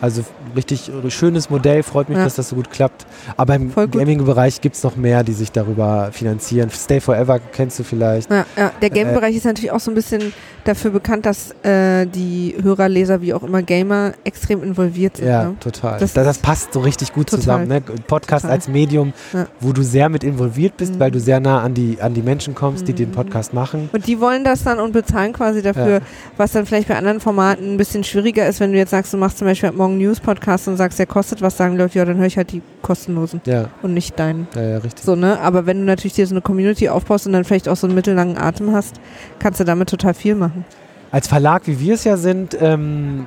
Also richtig schönes Modell, freut mich, Ja. dass das so gut klappt. Aber im. Gaming-Bereich gibt es noch mehr, die sich darüber finanzieren. Stay Forever kennst du vielleicht. Ja, ja. Der Äh, Game-Bereich ist natürlich auch so ein bisschen dafür bekannt, dass äh, die Hörer, Leser, wie auch immer Gamer extrem involviert sind. Ja, Ne? total. Das Das, das passt so richtig gut total. zusammen. Ne? Podcast Total. als Medium, Ja. wo du sehr mit involviert bist, Mhm. weil du sehr nah an die, an die Menschen kommst, die Mhm. den Podcast machen. Und die wollen das dann und bezahlen quasi dafür, was dann vielleicht bei anderen Formaten ein bisschen schwieriger ist, wenn du jetzt sagst, du machst zum Beispiel ab morgen News-Podcast und sagst, der kostet was, sagen Leute, ja, dann höre ich halt die kostenlosen Ja, und nicht deinen. ja, ja richtig. So, ne? Aber wenn du natürlich dir so eine Community aufbaust und dann vielleicht auch so einen mittellangen Atem hast, kannst du damit total viel machen. Als Verlag, wie wir es ja sind, ähm,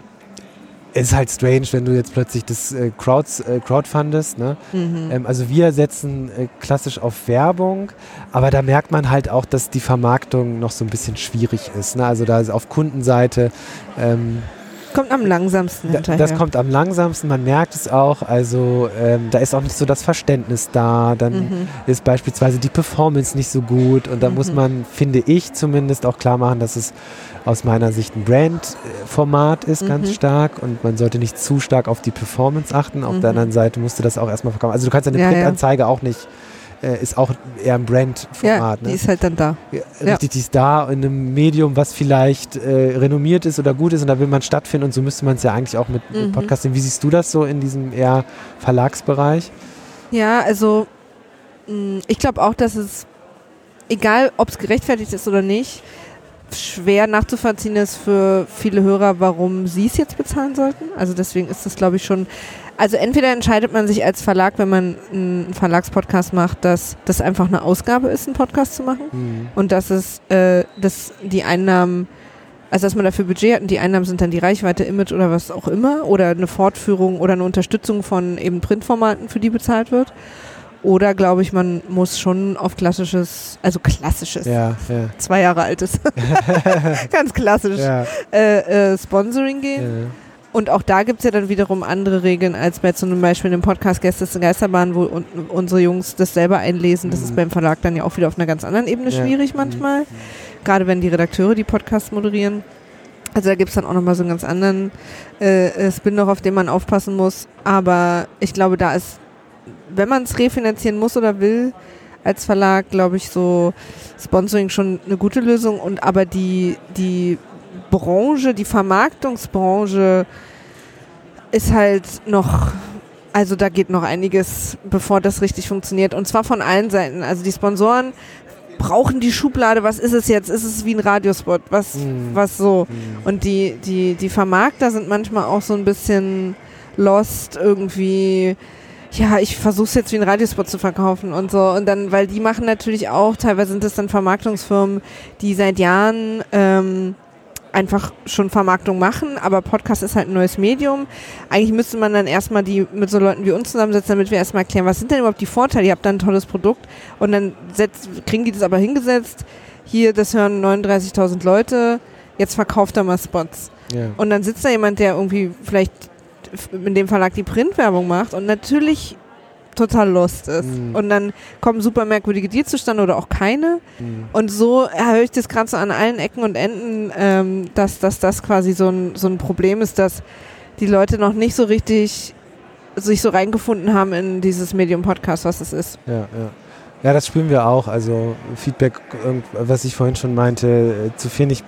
ist halt strange, wenn du jetzt plötzlich das äh, Crowds, äh, Crowdfundest. Ne? Mhm. Ähm, also wir setzen äh, klassisch auf Werbung, aber da merkt man halt auch, dass die Vermarktung noch so ein bisschen schwierig ist. Ne? Also da ist auf Kundenseite ähm, Kommt am langsamsten hinterher. das kommt am langsamsten, man merkt es auch. Also ähm, da ist auch nicht so das Verständnis da. Dann Mhm. ist beispielsweise die Performance nicht so gut und da muss Mhm. man, finde ich zumindest, auch klar machen, dass es aus meiner Sicht ein Brand-Format ist, ganz Mhm. stark und man sollte nicht zu stark auf die Performance achten. Auf Mhm. der anderen Seite musst du das auch erstmal verkaufen. Also du kannst eine Ja, ja. Printanzeige auch nicht, äh, ist auch eher ein Ja, Brand-Format. die ne? ist halt dann da. Ja, Richtig, die ist da in einem Medium, was vielleicht äh, renommiert ist oder gut ist und da will man stattfinden und so müsste man es ja eigentlich auch mit, mit Mhm. Podcasting. Wie siehst du das so in diesem eher Verlagsbereich? Ja, also mh, ich glaube auch, dass es, egal ob es gerechtfertigt ist oder nicht, schwer nachzuvollziehen ist für viele Hörer, warum sie es jetzt bezahlen sollten. Also deswegen ist das, glaube ich, schon. Also entweder entscheidet man sich als Verlag, wenn man einen Verlagspodcast macht, dass das einfach eine Ausgabe ist, einen Podcast zu machen. Hm. Und dass es, äh, dass die Einnahmen, also dass man dafür Budget hat und die Einnahmen sind dann die Reichweite, Image oder was auch immer oder eine Fortführung oder eine Unterstützung von eben Printformaten, für die bezahlt wird. Oder glaube ich, man muss schon auf klassisches, also klassisches, Ja, ja. zwei Jahre altes, ganz klassisch, ja, äh, äh, Sponsoring gehen. Und auch da gibt es ja dann wiederum andere Regeln als bei zum Beispiel einem Podcast Gäste ist Geisterbahn, wo un unsere Jungs das selber einlesen. Das ist Mhm. beim Verlag dann ja auch wieder auf einer ganz anderen Ebene Ja. schwierig manchmal. Gerade wenn die Redakteure die Podcasts moderieren. Also da gibt es dann auch nochmal so einen ganz anderen äh, äh, Spin noch, auf den man aufpassen muss. Aber ich glaube, da ist, wenn man es refinanzieren muss oder will, als Verlag, glaube ich, so Sponsoring schon eine gute Lösung. Und aber die, die Branche, die Vermarktungsbranche ist halt noch, also da geht noch einiges, bevor das richtig funktioniert. Und zwar von allen Seiten. Also die Sponsoren brauchen die Schublade, was ist es jetzt? Ist es wie ein Radiospot? Was, Mhm. was so? Hm. Und die, die, die Vermarkter sind manchmal auch so ein bisschen lost irgendwie. Ja, ich versuche es jetzt wie ein Radiospot zu verkaufen und so. Und dann, weil die machen natürlich auch, teilweise sind es dann Vermarktungsfirmen, die seit Jahren ähm, einfach schon Vermarktung machen, aber Podcast ist halt ein neues Medium. Eigentlich müsste man dann erstmal die mit so Leuten wie uns zusammensetzen, damit wir erstmal erklären, was sind denn überhaupt die Vorteile? Ihr habt da ein tolles Produkt und dann setzt, kriegen die das aber hingesetzt. Hier, das hören 39.000 Leute, jetzt verkauft er mal Spots. ja. Und dann sitzt da jemand, der irgendwie vielleicht in dem Verlag die Printwerbung macht und natürlich total lost ist. Mhm. Und dann kommen super merkwürdige Deals zustande oder auch keine. Hm. Und so höre ich das gerade so an allen Ecken und Enden, ähm, dass, dass das quasi so ein, so ein Problem ist, dass die Leute noch nicht so richtig sich so reingefunden haben in dieses Medium Podcast, was es ist. Ja, ja. Ja, das spüren wir auch. Also Feedback, was ich vorhin schon meinte, äh, zu wenig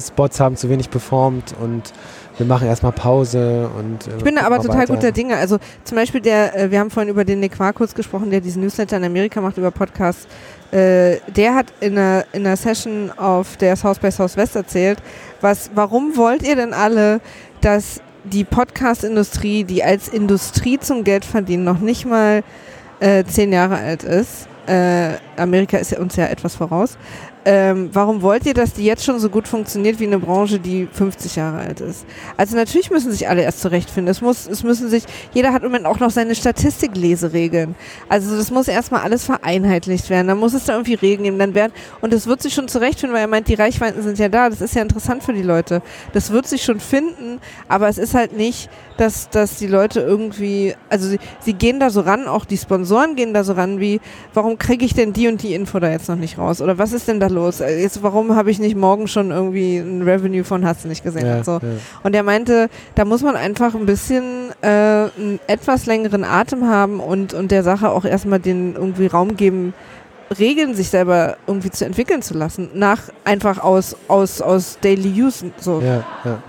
Spots haben zu wenig performt und wir machen erstmal Pause und äh, Ich bin aber total weiter. guter Dinge. Also zum Beispiel der, äh, wir haben vorhin über den Nick kurz gesprochen, der diesen Newsletter in Amerika macht über Podcasts. Äh, der hat in einer, in einer Session auf der South by Southwest erzählt, was, warum wollt ihr denn alle, dass die Podcast-Industrie, die als Industrie zum Geld verdienen, noch nicht mal äh, zehn Jahre alt ist. Äh, Amerika ist ja uns ja etwas voraus. Ähm, warum wollt ihr, dass die jetzt schon so gut funktioniert wie eine Branche, die 50 Jahre alt ist? Also natürlich müssen sich alle erst zurechtfinden. Es muss, es müssen sich, jeder hat im Moment auch noch seine Statistikleseregeln. Also das muss erstmal alles vereinheitlicht werden. Dann muss es da irgendwie Regeln geben. Dann werden, und es wird sich schon zurechtfinden, weil er meint, die Reichweiten sind ja da. Das ist ja interessant für die Leute. Das wird sich schon finden, aber es ist halt nicht, dass, dass die Leute irgendwie, also sie, sie gehen da so ran, auch die Sponsoren gehen da so ran, wie, warum kriege ich denn die und die Info da jetzt noch nicht raus? Oder was ist denn da los? Äh, Jetzt, warum habe ich nicht morgen schon irgendwie ein Revenue von hast du nicht gesehen? Ja, und, so. ja. und er meinte, da muss man einfach ein bisschen äh, einen etwas längeren Atem haben und, und der Sache auch erstmal den irgendwie Raum geben, Regeln sich selber irgendwie zu entwickeln zu lassen. Nach einfach aus, aus, aus Daily Use. So. Ja, ja.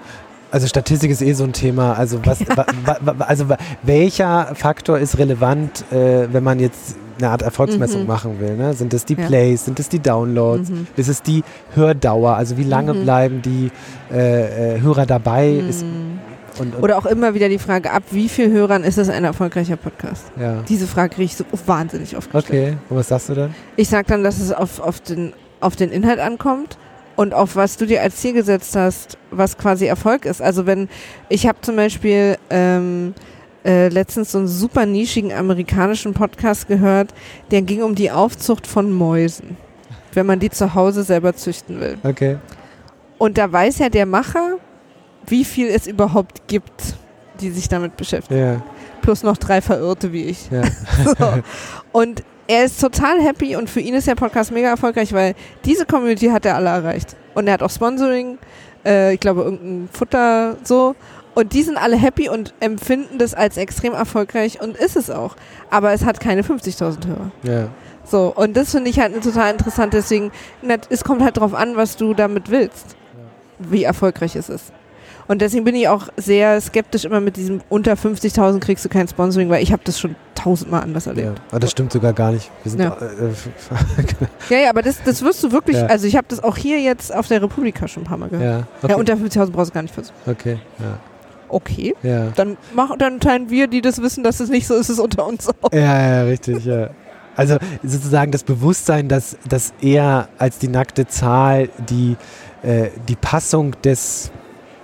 Also Statistik ist eh so ein Thema. Also was, wa, wa, wa, also welcher Faktor ist relevant, äh, wenn man jetzt eine Art Erfolgsmessung Mhm. machen will? Ne? Sind es die Ja. Plays, sind es die Downloads, Mhm. ist es die Hördauer? Also wie lange Mhm. bleiben die äh, äh, Hörer dabei? Ist, Mhm. und, und, Oder auch immer wieder die Frage, ab wie viel Hörern ist es ein erfolgreicher Podcast? ja. Diese Frage kriege ich so wahnsinnig oft gestellt. Okay, und was sagst du dann? Ich sage dann, dass es auf, auf, den, auf den Inhalt ankommt und auf was du dir als Ziel gesetzt hast, was quasi Erfolg ist. Also wenn, ich habe zum Beispiel ähm, äh, letztens so einen super nischigen amerikanischen Podcast gehört, der ging um die Aufzucht von Mäusen, wenn man die zu Hause selber züchten will. Okay. Und da weiß ja der Macher, wie viel es überhaupt gibt, die sich damit beschäftigen. Ja, Plus noch drei Verirrte wie ich. ja. So. Und er ist total happy und für ihn ist der Podcast mega erfolgreich, weil diese Community hat er alle erreicht. Und er hat auch Sponsoring, äh, ich glaube irgendein Futter so. Und die sind alle happy und empfinden das als extrem erfolgreich und ist es auch. Aber es hat keine 50.000 Hörer. ja. So, und das finde ich halt total interessant. Deswegen, es kommt halt drauf an, was du damit willst, wie erfolgreich es ist. Und deswegen bin ich auch sehr skeptisch immer mit diesem unter 50.000 kriegst du kein Sponsoring, weil ich habe das schon tausendmal anders ja. erlebt. Aber das stimmt sogar gar nicht. Wir sind Ja. äh, Ja, ja, aber das, das wirst du wirklich, Ja. also ich habe das auch hier jetzt auf der Republika schon ein paar Mal gehört. ja, okay. Ja, unter 50.000 brauchst du gar nicht versuchen. okay. Ja. Okay, Ja. dann, mach, dann teilen wir, die das wissen, dass es nicht so ist, es unter uns auch. Ja, ja, richtig, ja. Also sozusagen das Bewusstsein, dass, dass eher als die nackte Zahl die, äh, die Passung des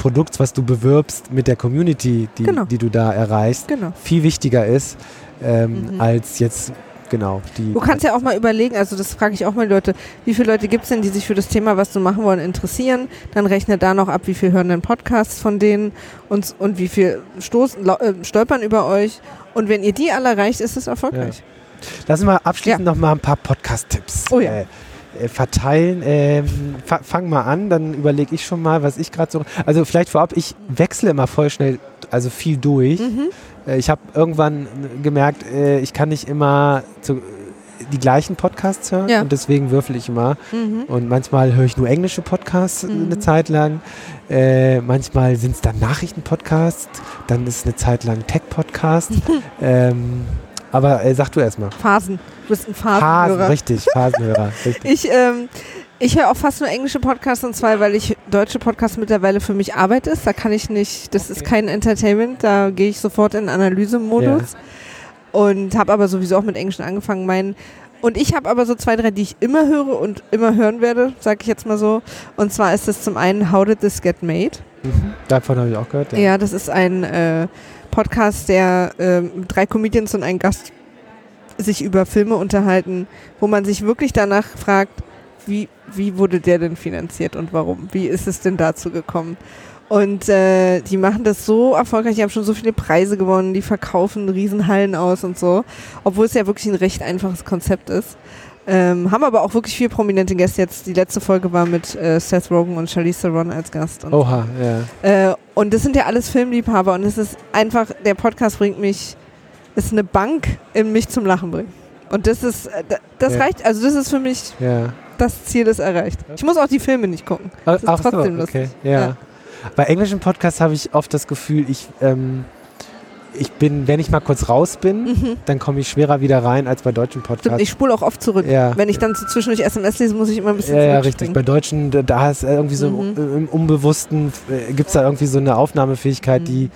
Produkts, was du bewirbst, mit der Community, die, Genau. die du da erreichst, Genau. viel wichtiger ist, ähm, Mhm. als jetzt, genau, die. Du kannst ja auch mal überlegen, also das frage ich auch mal die Leute, wie viele Leute gibt es denn, die sich für das Thema, was du machen wollen, interessieren? Dann rechne da noch ab, wie viel hören denn Podcasts von denen und, und wie viel stoßen, äh, stolpern über euch. Und wenn ihr die alle erreicht, ist es erfolgreich. Lass mal abschließend noch mal ein paar Podcast-Tipps Oh ja. äh, verteilen. Ähm, fa fang mal an, dann überlege ich schon mal, was ich gerade so. Also vielleicht vorab, ich wechsle immer voll schnell, also viel durch. Mhm. Äh, Ich habe irgendwann gemerkt, äh, ich kann nicht immer zu, die gleichen Podcasts hören Ja. und deswegen würfel ich immer. Mhm. Und manchmal höre ich nur englische Podcasts Mhm. eine Zeit lang. Äh, manchmal sind es dann Nachrichtenpodcasts, dann ist eine Zeit lang Tech-Podcast. ähm, aber äh, sag du erstmal. Phasen. Du bist ein Phasen, Phasenhörer. richtig, Phasenhörer, richtig. Ich, ähm, ich höre auch fast nur englische Podcasts und zwar, weil ich deutsche Podcasts mittlerweile für mich Arbeit ist. Da kann ich nicht, das ist kein Entertainment, da gehe ich sofort in Analysemodus. Und habe aber sowieso auch mit Englischen angefangen. Mein, und ich habe aber so zwei, drei, die ich immer höre und immer hören werde, sage ich jetzt mal so. Und zwar ist es zum einen How Did This Get Made? Mhm. Davon habe ich auch gehört. Ja, das ist ein äh, Podcast, der ähm, drei Comedians und ein Gast sich über Filme unterhalten, wo man sich wirklich danach fragt, wie, wie wurde der denn finanziert und warum? Wie ist es denn dazu gekommen? Und äh, die machen das so erfolgreich, die haben schon so viele Preise gewonnen, die verkaufen Riesenhallen aus und so, obwohl es ja wirklich ein recht einfaches Konzept ist. Ähm, haben aber auch wirklich viele prominente Gäste jetzt. Die letzte Folge war mit äh, Seth Rogen und Charlize Theron als Gast. Und Oha, ja. äh, und das sind ja alles Filmliebhaber und es ist einfach, der Podcast bringt mich, ist eine Bank in mich zum Lachen bringen. Und das ist, äh, da- das Ja. reicht, also das ist für mich, ja. das Ziel ist erreicht. Ich muss auch die Filme nicht gucken. Ach, ist trotzdem lustig. okay. Ja. Ja. Bei englischen Podcasts habe ich oft das Gefühl, ich, ähm, ich bin, wenn ich mal kurz raus bin, Mhm. dann komme ich schwerer wieder rein als bei deutschen Stimmt, Podcasts. ich spule auch oft zurück. Ja. Wenn ich dann so zwischendurch SMS lese, muss ich immer ein bisschen ja, ja, richtig. Bei Deutschen, da, ist irgendwie so Mhm. im, im Unbewussten, äh, gibt es da irgendwie so eine Aufnahmefähigkeit, Mhm. die.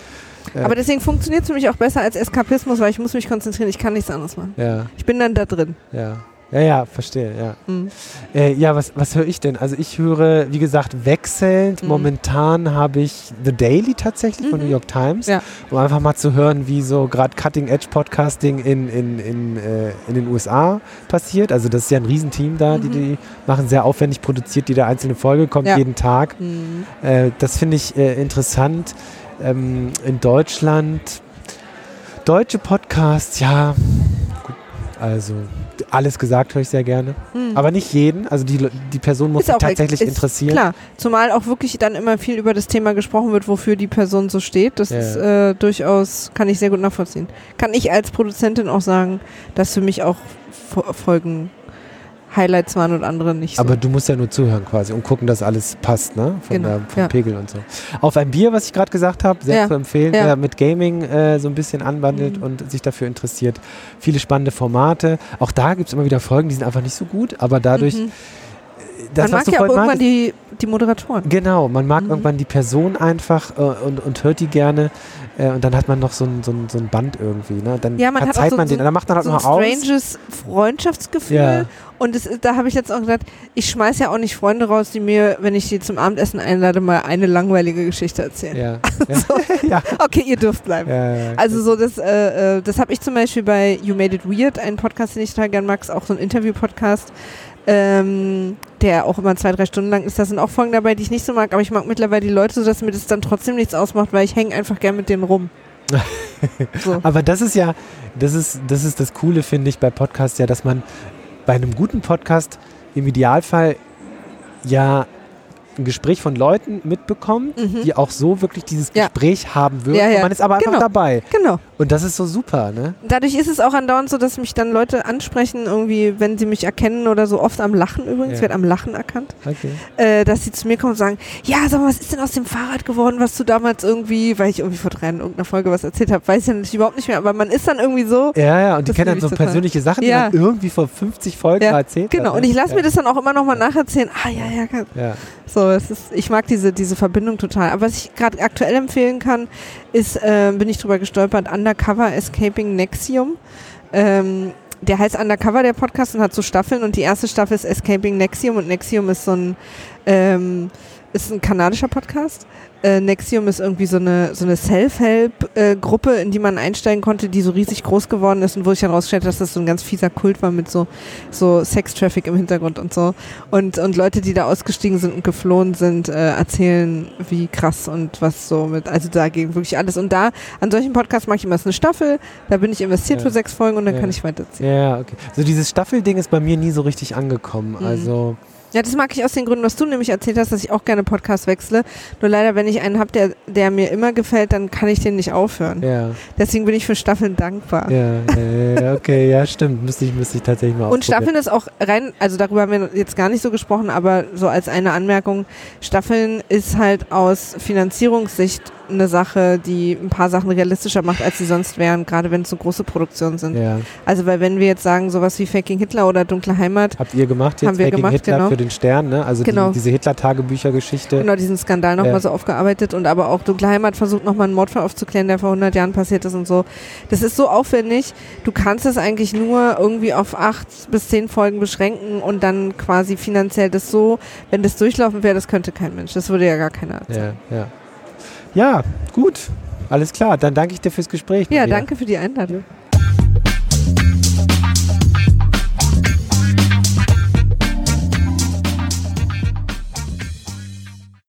Äh, Aber deswegen funktioniert es für mich auch besser als Eskapismus, weil ich muss mich konzentrieren, ich kann nichts anderes machen. ja, Ich bin dann da drin. ja. Ja, ja, verstehe, ja. Mhm. Äh, ja, was, was höre ich denn? Also ich höre, wie gesagt, wechselnd. Mhm. Momentan habe ich The Daily tatsächlich von Mhm. New York Times, Ja. um einfach mal zu hören, wie so gerade Cutting-Edge-Podcasting in, in, in, äh, in den USA passiert. Also das ist ja ein Riesenteam da, die, Mhm. die machen sehr aufwendig produziert, jede einzelne Folge kommt Ja. jeden Tag. Mhm. Äh, das finde ich äh, interessant. Ähm, in Deutschland, deutsche Podcasts, ja, gut, also Alles gesagt höre ich sehr gerne. Hm. Aber nicht jeden. Also die, die Person muss sich tatsächlich ist interessieren. Klar, zumal auch wirklich dann immer viel über das Thema gesprochen wird, wofür die Person so steht. Das Ja. ist äh, durchaus, kann ich sehr gut nachvollziehen. Kann ich als Produzentin auch sagen, dass für mich auch Fo- Folgen Highlights waren und andere nicht so. Aber du musst ja nur zuhören quasi und gucken, dass alles passt, ne? Von Genau, der, vom ja. Pegel und so. Auf ein Bier, was ich gerade gesagt habe, sehr Ja, zu empfehlen, ja. wer mit Gaming äh, so ein bisschen anwandelt Mhm. und sich dafür interessiert. Viele spannende Formate. Auch da gibt es immer wieder Folgen, die sind einfach nicht so gut, aber dadurch, Mhm. Das, Man mag ja auch irgendwann die, die Moderatoren. Genau, man mag Mhm. irgendwann die Person einfach äh, und, und hört die gerne äh, und dann hat man noch so ein, so ein, so ein Band irgendwie. Ne? Dann Ja, man hat verzeiht so- man den, dann macht man halt so ein aus. stranges Freundschaftsgefühl. Ja. Und ist- da habe ich jetzt auch gesagt, ich schmeiß ja auch nicht Freunde raus, die mir, wenn ich die zum Abendessen einlade, mal eine langweilige Geschichte erzählen. Ja. Ja. ja. Okay, ihr dürft bleiben. Ja, Also so das, äh, äh, das habe ich zum Beispiel bei You Made It Weird, einen Podcast, den ich total gern mag, ist auch so ein Interview-Podcast, ähm, der auch immer zwei, drei Stunden lang ist. Da sind auch Folgen dabei, die ich nicht so mag, aber ich mag mittlerweile die Leute so, dass mir das dann trotzdem nichts ausmacht, weil ich hänge einfach gern mit denen rum. so. Aber das ist ja, das ist, das ist das Coole, finde ich, bei Podcasts ja, dass man bei einem guten Podcast im Idealfall ja ein Gespräch von Leuten mitbekommt, Mhm. die auch so wirklich dieses Ja. Gespräch haben würden. Ja, ja. Und man ist aber einfach Genau. dabei. Genau. Und das ist so super, ne? Dadurch ist es auch andauernd so, dass mich dann Leute ansprechen, irgendwie, wenn sie mich erkennen oder so, oft am Lachen übrigens, Ja. wird am Lachen erkannt, Okay. äh, dass sie zu mir kommen und sagen, ja, sag mal, was ist denn aus dem Fahrrad geworden, was du damals irgendwie, weil ich irgendwie vor drei in irgendeiner Folge was erzählt habe, weiß ich ja natürlich überhaupt nicht mehr, aber man ist dann irgendwie so, Ja, ja, und die kennen dann so ich persönliche Sachen, die Ja. man irgendwie vor 50 Folgen Ja, erzählt genau. hat. Und ne? ich lasse ja. mir das dann auch immer nochmal nacherzählen, ah, ja, ja, ja, Ja. Es ist, ich mag diese, diese Verbindung total. Aber was ich gerade aktuell empfehlen kann, ist, äh, bin ich drüber gestolpert, Undercover Escaping Nexium. Ähm, der heißt Undercover, der Podcast, und hat so Staffeln. Und die erste Staffel ist Escaping Nexium. Und Nexium ist so ein, ähm, ist ein kanadischer Podcast. Äh, Nexium ist irgendwie so eine, so eine Self-Help-Gruppe, in die man einsteigen konnte, die so riesig groß geworden ist und wo sich dann rausgestellt hat, dass das so ein ganz fieser Kult war mit so, so Sex-Traffic im Hintergrund und so. Und, und Leute, die da ausgestiegen sind und geflohen sind, äh, erzählen, wie krass und was so mit, also da ging wirklich alles. Und da, an solchen Podcasts mache ich immer ist eine Staffel, da bin ich investiert Ja. für sechs Folgen und dann Ja. kann ich weiterziehen. Ja, okay. So dieses Staffelding ist bei mir nie so richtig angekommen. Mhm. Also, Ja, das mag ich aus den Gründen, was du nämlich erzählt hast, dass ich auch gerne Podcasts wechsle. Nur leider, wenn ich einen habe, der, der mir immer gefällt, dann kann ich den nicht aufhören. ja, Deswegen bin ich für Staffeln dankbar. ja, ja, okay, ja, stimmt. Müsste ich, müsste ich tatsächlich mal Und. Staffeln ist auch rein, also darüber haben wir jetzt gar nicht so gesprochen, aber so als eine Anmerkung, Staffeln ist halt aus Finanzierungssicht eine Sache, die ein paar Sachen realistischer macht, als sie sonst wären, gerade wenn es so große Produktionen sind. Ja. Also weil wenn wir jetzt sagen, sowas wie Faking Hitler oder Dunkle Heimat, Habt ihr gemacht jetzt Haben wir Faking gemacht, Hitler genau. für den Stern, ne? Also Genau. die, diese Hitler-Tagebücher-Geschichte. genau diesen Skandal nochmal Ja. so aufgearbeitet und aber auch Dunkle Heimat versucht nochmal einen Mordfall aufzuklären, der vor 100 Jahren passiert ist und so. Das ist so aufwendig, du kannst es eigentlich nur irgendwie auf acht bis zehn Folgen beschränken und dann quasi finanziell das so, wenn das durchlaufen wäre, das könnte kein Mensch. Das würde ja gar keiner erzählen. Ja, ja. Ja, gut. Alles klar. Dann danke ich dir fürs Gespräch. Ja, Maria. danke für die Einladung.